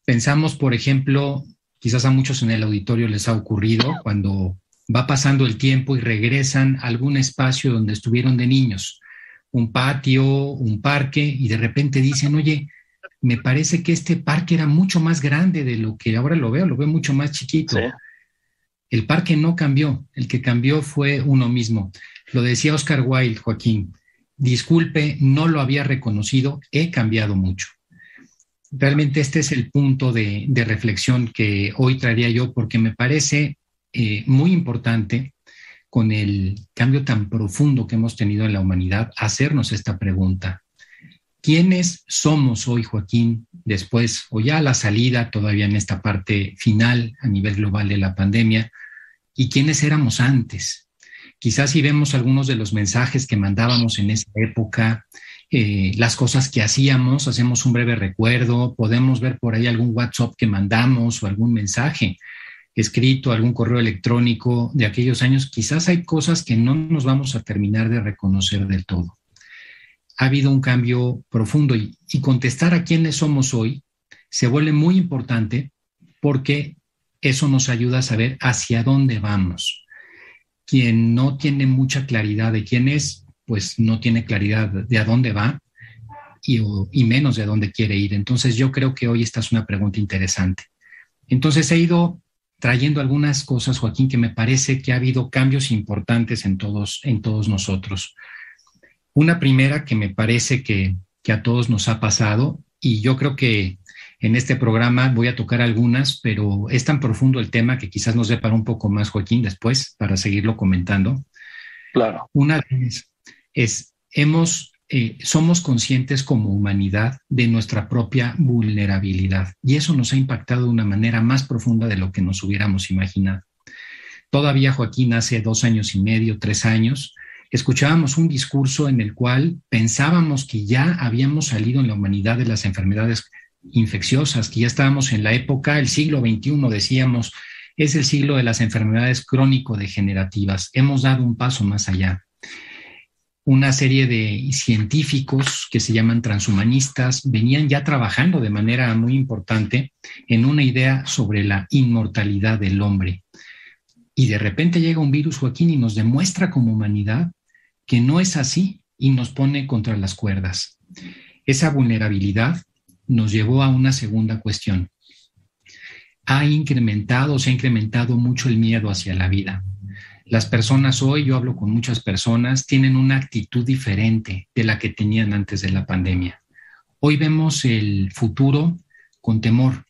Pensamos, por ejemplo, quizás a muchos en el auditorio les ha ocurrido cuando va pasando el tiempo y regresan a algún espacio donde estuvieron de niños, un patio, un parque, y de repente dicen, oye, me parece que este parque era mucho más grande de lo que ahora lo veo, lo veo mucho más chiquito. El parque no cambió, el que cambió fue uno mismo. Lo decía Oscar Wilde, Joaquín, disculpe, no lo había reconocido, he cambiado mucho. Realmente este es el punto de, reflexión que hoy traería yo porque me parece eh, muy importante con el cambio tan profundo que hemos tenido en la humanidad, hacernos esta pregunta. ¿Quiénes somos hoy, Joaquín, después o ya a la salida, todavía en esta parte final a nivel global de la pandemia? ¿Y quiénes éramos antes? Quizás si vemos algunos de los mensajes que mandábamos en esa época, eh, las cosas que hacíamos, hacemos un breve recuerdo, podemos ver por ahí algún WhatsApp que mandamos o algún mensaje escrito, algún correo electrónico de aquellos años, quizás hay cosas que no nos vamos a terminar de reconocer del todo ha habido un cambio profundo y, contestar a quiénes somos hoy se vuelve muy importante porque eso nos ayuda a saber hacia dónde vamos. Quien no tiene mucha claridad de quién es, pues no tiene claridad de a dónde va y, y menos de dónde quiere ir. Entonces yo creo que hoy esta es una pregunta interesante. Entonces he ido trayendo algunas cosas, Joaquín, que me parece que ha habido cambios importantes en todos, en todos nosotros. Una primera que me parece que, a todos nos ha pasado y yo creo que en este programa voy a tocar algunas, pero es tan profundo el tema que quizás nos dé para un poco más, Joaquín, después, para seguirlo comentando. Claro. Una ellas es, hemos eh, somos conscientes como humanidad de nuestra propia vulnerabilidad y eso nos ha impactado de una manera más profunda de lo que nos hubiéramos imaginado. Todavía Joaquín hace dos años y medio, tres años, escuchábamos un discurso en el cual pensábamos que ya habíamos salido en la humanidad de las enfermedades infecciosas, que ya estábamos en la época, el siglo XXI, decíamos, es el siglo de las enfermedades crónico-degenerativas. Hemos dado un paso más allá. Una serie de científicos que se llaman transhumanistas venían ya trabajando de manera muy importante en una idea sobre la inmortalidad del hombre. Y de repente llega un virus, Joaquín, y nos demuestra como humanidad que no es así y nos pone contra las cuerdas. Esa vulnerabilidad nos llevó a una segunda cuestión. Ha incrementado, se ha incrementado mucho el miedo hacia la vida. Las personas hoy, yo hablo con muchas personas, tienen una actitud diferente de la que tenían antes de la pandemia. Hoy vemos el futuro con temor.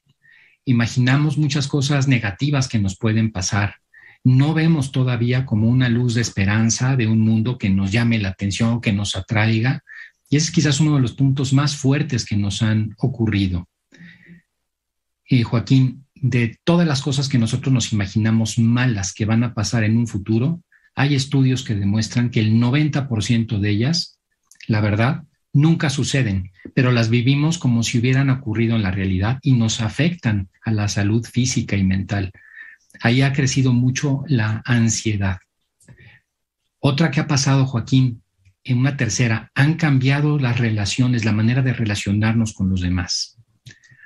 Imaginamos muchas cosas negativas que nos pueden pasar. No vemos todavía como una luz de esperanza de un mundo que nos llame la atención, que nos atraiga, y ese es quizás uno de los puntos más fuertes que nos han ocurrido. Eh, Joaquín, de todas las cosas que nosotros nos imaginamos malas que van a pasar en un futuro, hay estudios que demuestran que el 90% de ellas, la verdad, nunca suceden, pero las vivimos como si hubieran ocurrido en la realidad y nos afectan a la salud física y mental. Ahí ha crecido mucho la ansiedad. Otra que ha pasado, Joaquín, en una tercera, han cambiado las relaciones, la manera de relacionarnos con los demás.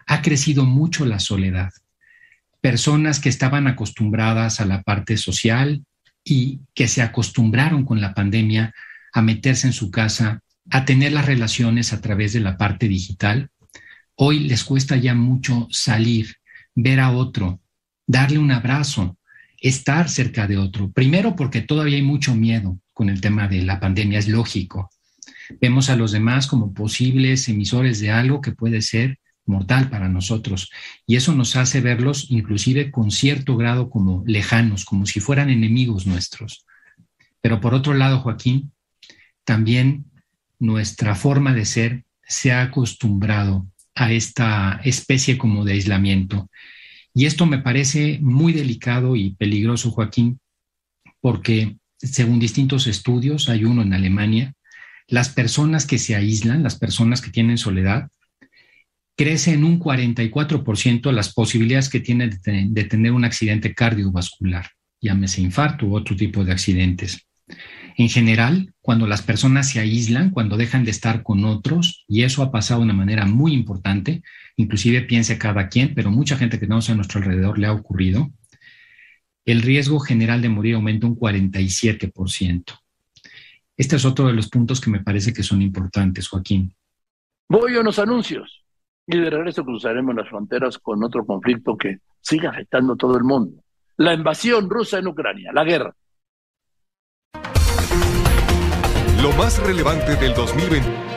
Ha crecido mucho la soledad. Personas que estaban acostumbradas a la parte social y que se acostumbraron con la pandemia a meterse en su casa, a tener las relaciones a través de la parte digital, hoy les cuesta ya mucho salir, ver a otro, darle un abrazo, estar cerca de otro. Primero porque todavía hay mucho miedo, con el tema de la pandemia, es lógico. Vemos a los demás como posibles emisores de algo que puede ser mortal para nosotros y eso nos hace verlos inclusive con cierto grado como lejanos, como si fueran enemigos nuestros. Pero por otro lado, Joaquín, también nuestra forma de ser se ha acostumbrado a esta especie como de aislamiento. Y esto me parece muy delicado y peligroso, Joaquín, porque según distintos estudios, hay uno en Alemania, las personas que se aíslan, las personas que tienen soledad, crecen un 44% las posibilidades que tienen de, tener un accidente cardiovascular, llámese infarto u otro tipo de accidentes. En general, cuando las personas se aíslan, cuando dejan de estar con otros, y eso ha pasado de una manera muy importante, inclusive piense cada quien, pero mucha gente que tenemos a nuestro alrededor le ha ocurrido, el riesgo general de morir aumenta un 47%. Este es otro de los puntos que me parece que son importantes, Joaquín. Voy a unos anuncios y de regreso cruzaremos las fronteras con otro conflicto que sigue afectando a todo el mundo. La invasión rusa en Ucrania, la guerra. Lo más relevante del 2020.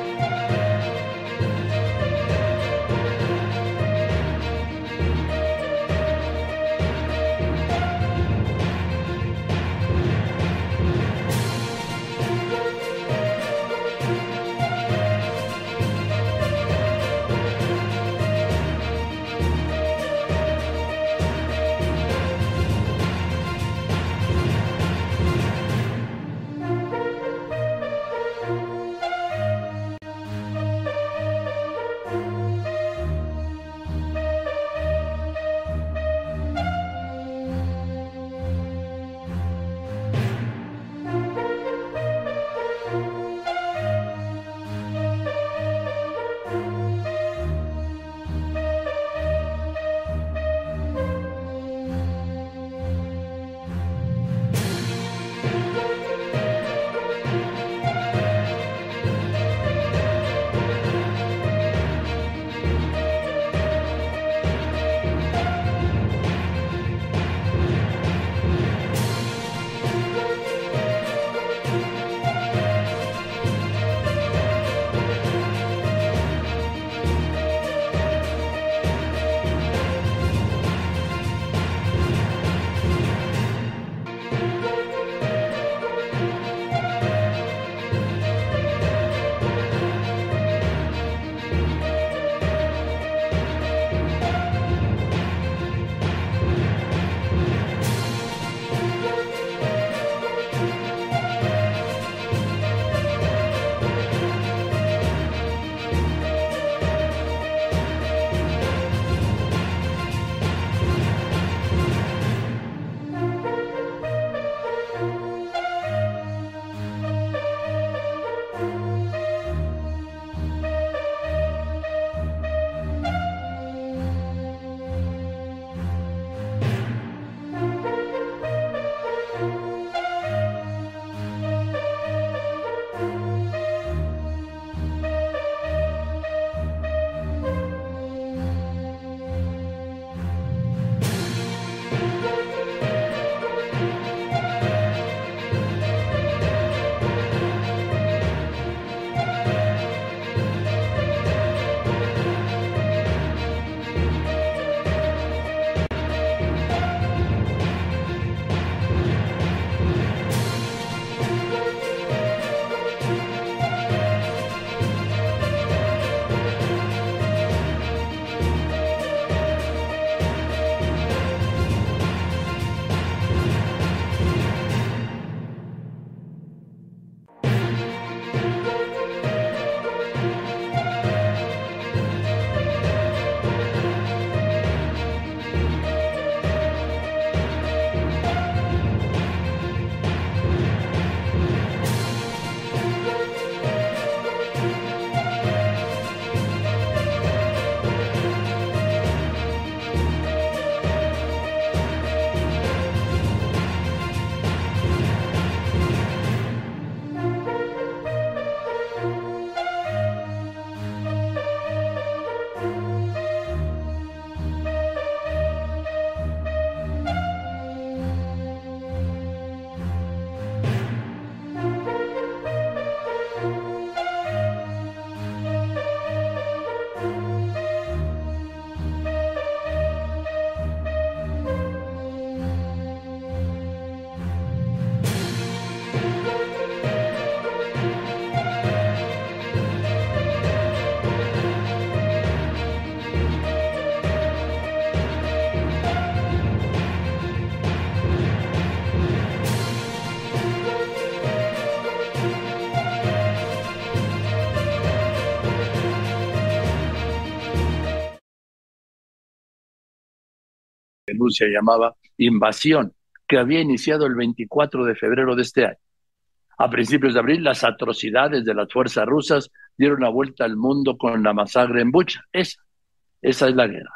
Rusia llamaba invasión, que había iniciado el 24 de febrero de este año. A principios de abril, las atrocidades de las fuerzas rusas dieron la vuelta al mundo con la masacre en Bucha. Esa, esa es la guerra.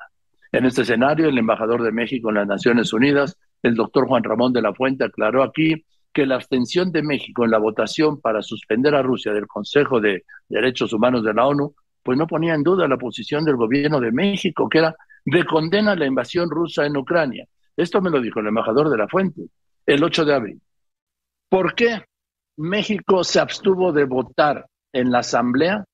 En este escenario, el embajador de México en las Naciones Unidas, el doctor Juan Ramón de la Fuente, aclaró aquí que la abstención de México en la votación para suspender a Rusia del Consejo de Derechos Humanos de la ONU, pues no ponía en duda la posición del gobierno de México, que era de condena la invasión rusa en Ucrania. Esto me lo dijo el embajador de la Fuente el 8 de abril. ¿Por qué México se abstuvo de votar en la Asamblea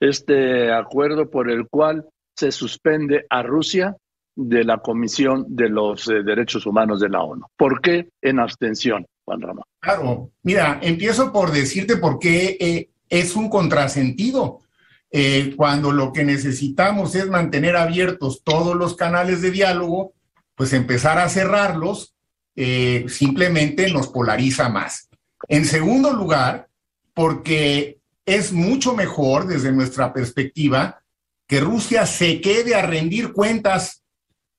este acuerdo por el cual se suspende a Rusia de la Comisión de los eh, Derechos Humanos de la ONU. ¿Por qué en abstención, Juan Ramón? Claro, mira, empiezo por decirte por qué eh, es un contrasentido. Eh, cuando lo que necesitamos es mantener abiertos todos los canales de diálogo, pues empezar a cerrarlos simplemente nos polariza más. En segundo lugar, porque es mucho mejor desde nuestra perspectiva que Rusia se quede a rendir cuentas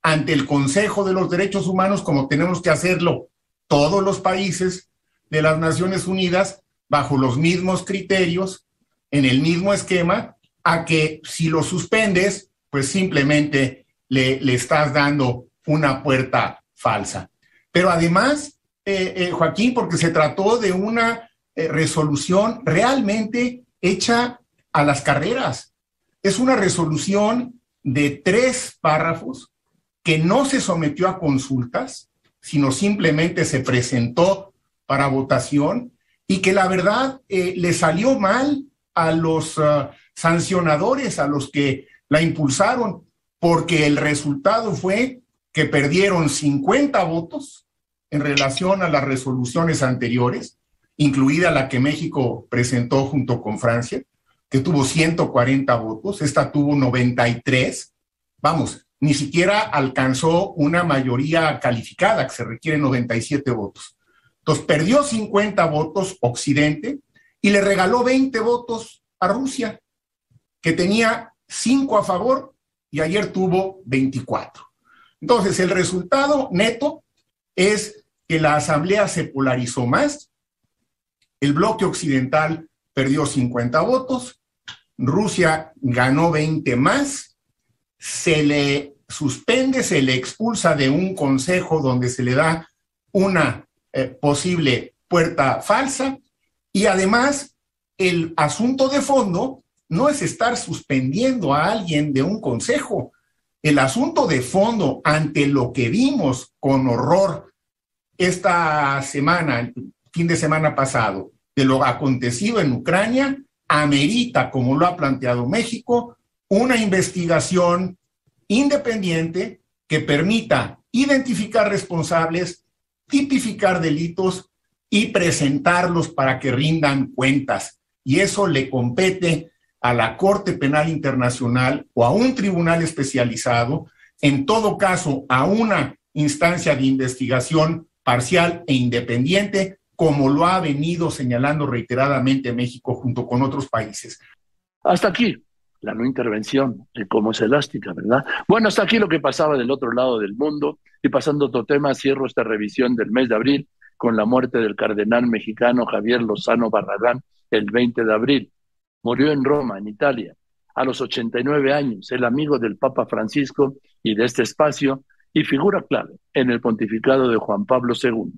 ante el Consejo de los Derechos Humanos como tenemos que hacerlo todos los países de las Naciones Unidas bajo los mismos criterios, en el mismo esquema, a que si lo suspendes, pues simplemente le, estás dando una puerta falsa. Pero además, eh, eh, Joaquín, porque se trató de una eh, resolución realmente hecha a las carreras. Es una resolución de tres párrafos que no se sometió a consultas, sino simplemente se presentó para votación y que la verdad le salió mal a los ah, sancionadores, a los que la impulsaron, porque el resultado fue que perdieron 50 votos en relación a las resoluciones anteriores, incluida la que México presentó junto con Francia, que tuvo 140 votos, esta tuvo 93. Vamos, ni siquiera alcanzó una mayoría calificada, que se requiere 97 votos. Entonces, perdió 50 votos Occidente y le regaló 20 votos a Rusia, que tenía 5 a favor y ayer tuvo 24. Entonces, el resultado neto es que la asamblea se polarizó más, el bloque occidental perdió 50 votos, Rusia ganó 20 más, se le suspende, se le expulsa de un consejo donde se le da una eh, posible puerta falsa y además el asunto de fondo no es estar suspendiendo a alguien de un consejo. El asunto de fondo ante lo que vimos con horror esta semana, fin de semana pasado, de lo acontecido en Ucrania, amerita, como lo ha planteado México, una investigación independiente que permita identificar responsables, tipificar delitos y presentarlos para que rindan cuentas. Y eso le compete a la Corte Penal Internacional o a un tribunal especializado, en todo caso a una instancia de investigación parcial e independiente, como lo ha venido señalando reiteradamente México junto con otros países. Hasta aquí la no intervención, de cómo es elástica, ¿verdad? Bueno, hasta aquí lo que pasaba del otro lado del mundo. Y pasando a otro tema, cierro esta revisión del mes de abril con la muerte del cardenal mexicano Javier Lozano Barragán el 20 de abril. Murió en Roma, en Italia, a los 89 años, el amigo del Papa Francisco y de este espacio, y figura clave en el pontificado de Juan Pablo II.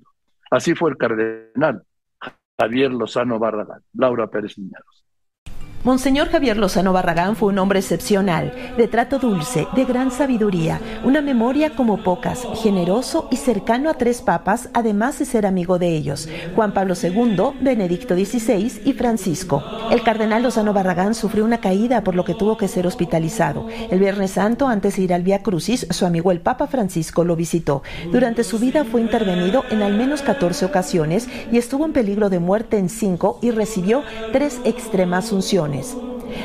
Así fue el cardenal Javier Lozano Barragán. Laura Pérez Liñaros. Monseñor Javier Lozano Barragán fue un hombre excepcional, de trato dulce, de gran sabiduría, una memoria como pocas, generoso y cercano a tres papas, además de ser amigo de ellos, Juan Pablo II, Benedicto XVI y Francisco. El cardenal Lozano Barragán sufrió una caída por lo que tuvo que ser hospitalizado. El Viernes Santo, antes de ir al Vía Crucis, su amigo el Papa Francisco lo visitó. Durante su vida fue intervenido en al menos 14 ocasiones y estuvo en peligro de muerte en cinco y recibió tres extremas unciones.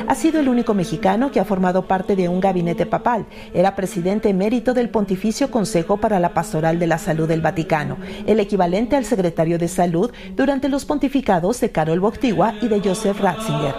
Ha sido el único mexicano que ha formado parte de un gabinete papal. Era presidente emérito del Pontificio Consejo para la Pastoral de la Salud del Vaticano, el equivalente al secretario de Salud durante los pontificados de Karol Boctigua y de Joseph Ratzinger.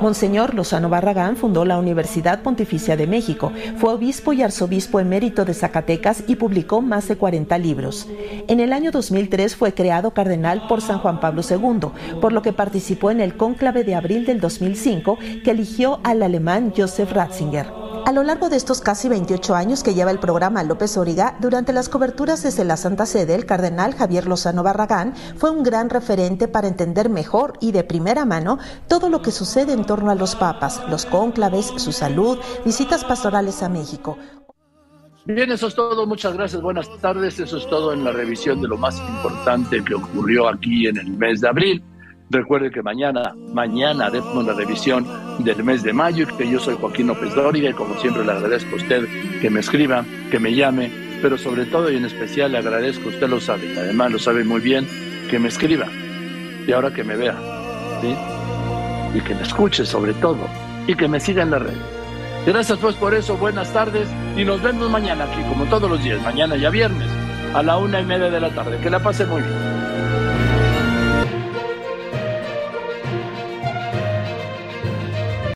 Monseñor Lozano Barragán fundó la Universidad Pontificia de México, fue obispo y arzobispo emérito de Zacatecas y publicó más de 40 libros. En el año 2003 fue creado cardenal por San Juan Pablo II, por lo que participó en el cónclave de abril del 2005 que eligió al alemán Josef Ratzinger. A lo largo de estos casi 28 años que lleva el programa López Origa, durante las coberturas desde la Santa Sede, el cardenal Javier Lozano Barragán fue un gran referente para entender mejor y de primera mano todo lo que sucede en torno a los papas, los cónclaves, su salud, visitas pastorales a México. Bien, eso es todo. Muchas gracias. Buenas tardes. Eso es todo en la revisión de lo más importante que ocurrió aquí en el mes de abril. Recuerde que mañana, mañana haremos la revisión del mes de mayo y que yo soy Joaquín López Dóriga y como siempre le agradezco a usted que me escriba, que me llame, pero sobre todo y en especial le agradezco, usted lo sabe, además lo sabe muy bien, que me escriba y ahora que me vea, ¿sí? Y que me escuche sobre todo y que me siga en la red. Gracias pues por eso, buenas tardes y nos vemos mañana aquí como todos los días, mañana ya viernes a la una y media de la tarde. Que la pase muy bien.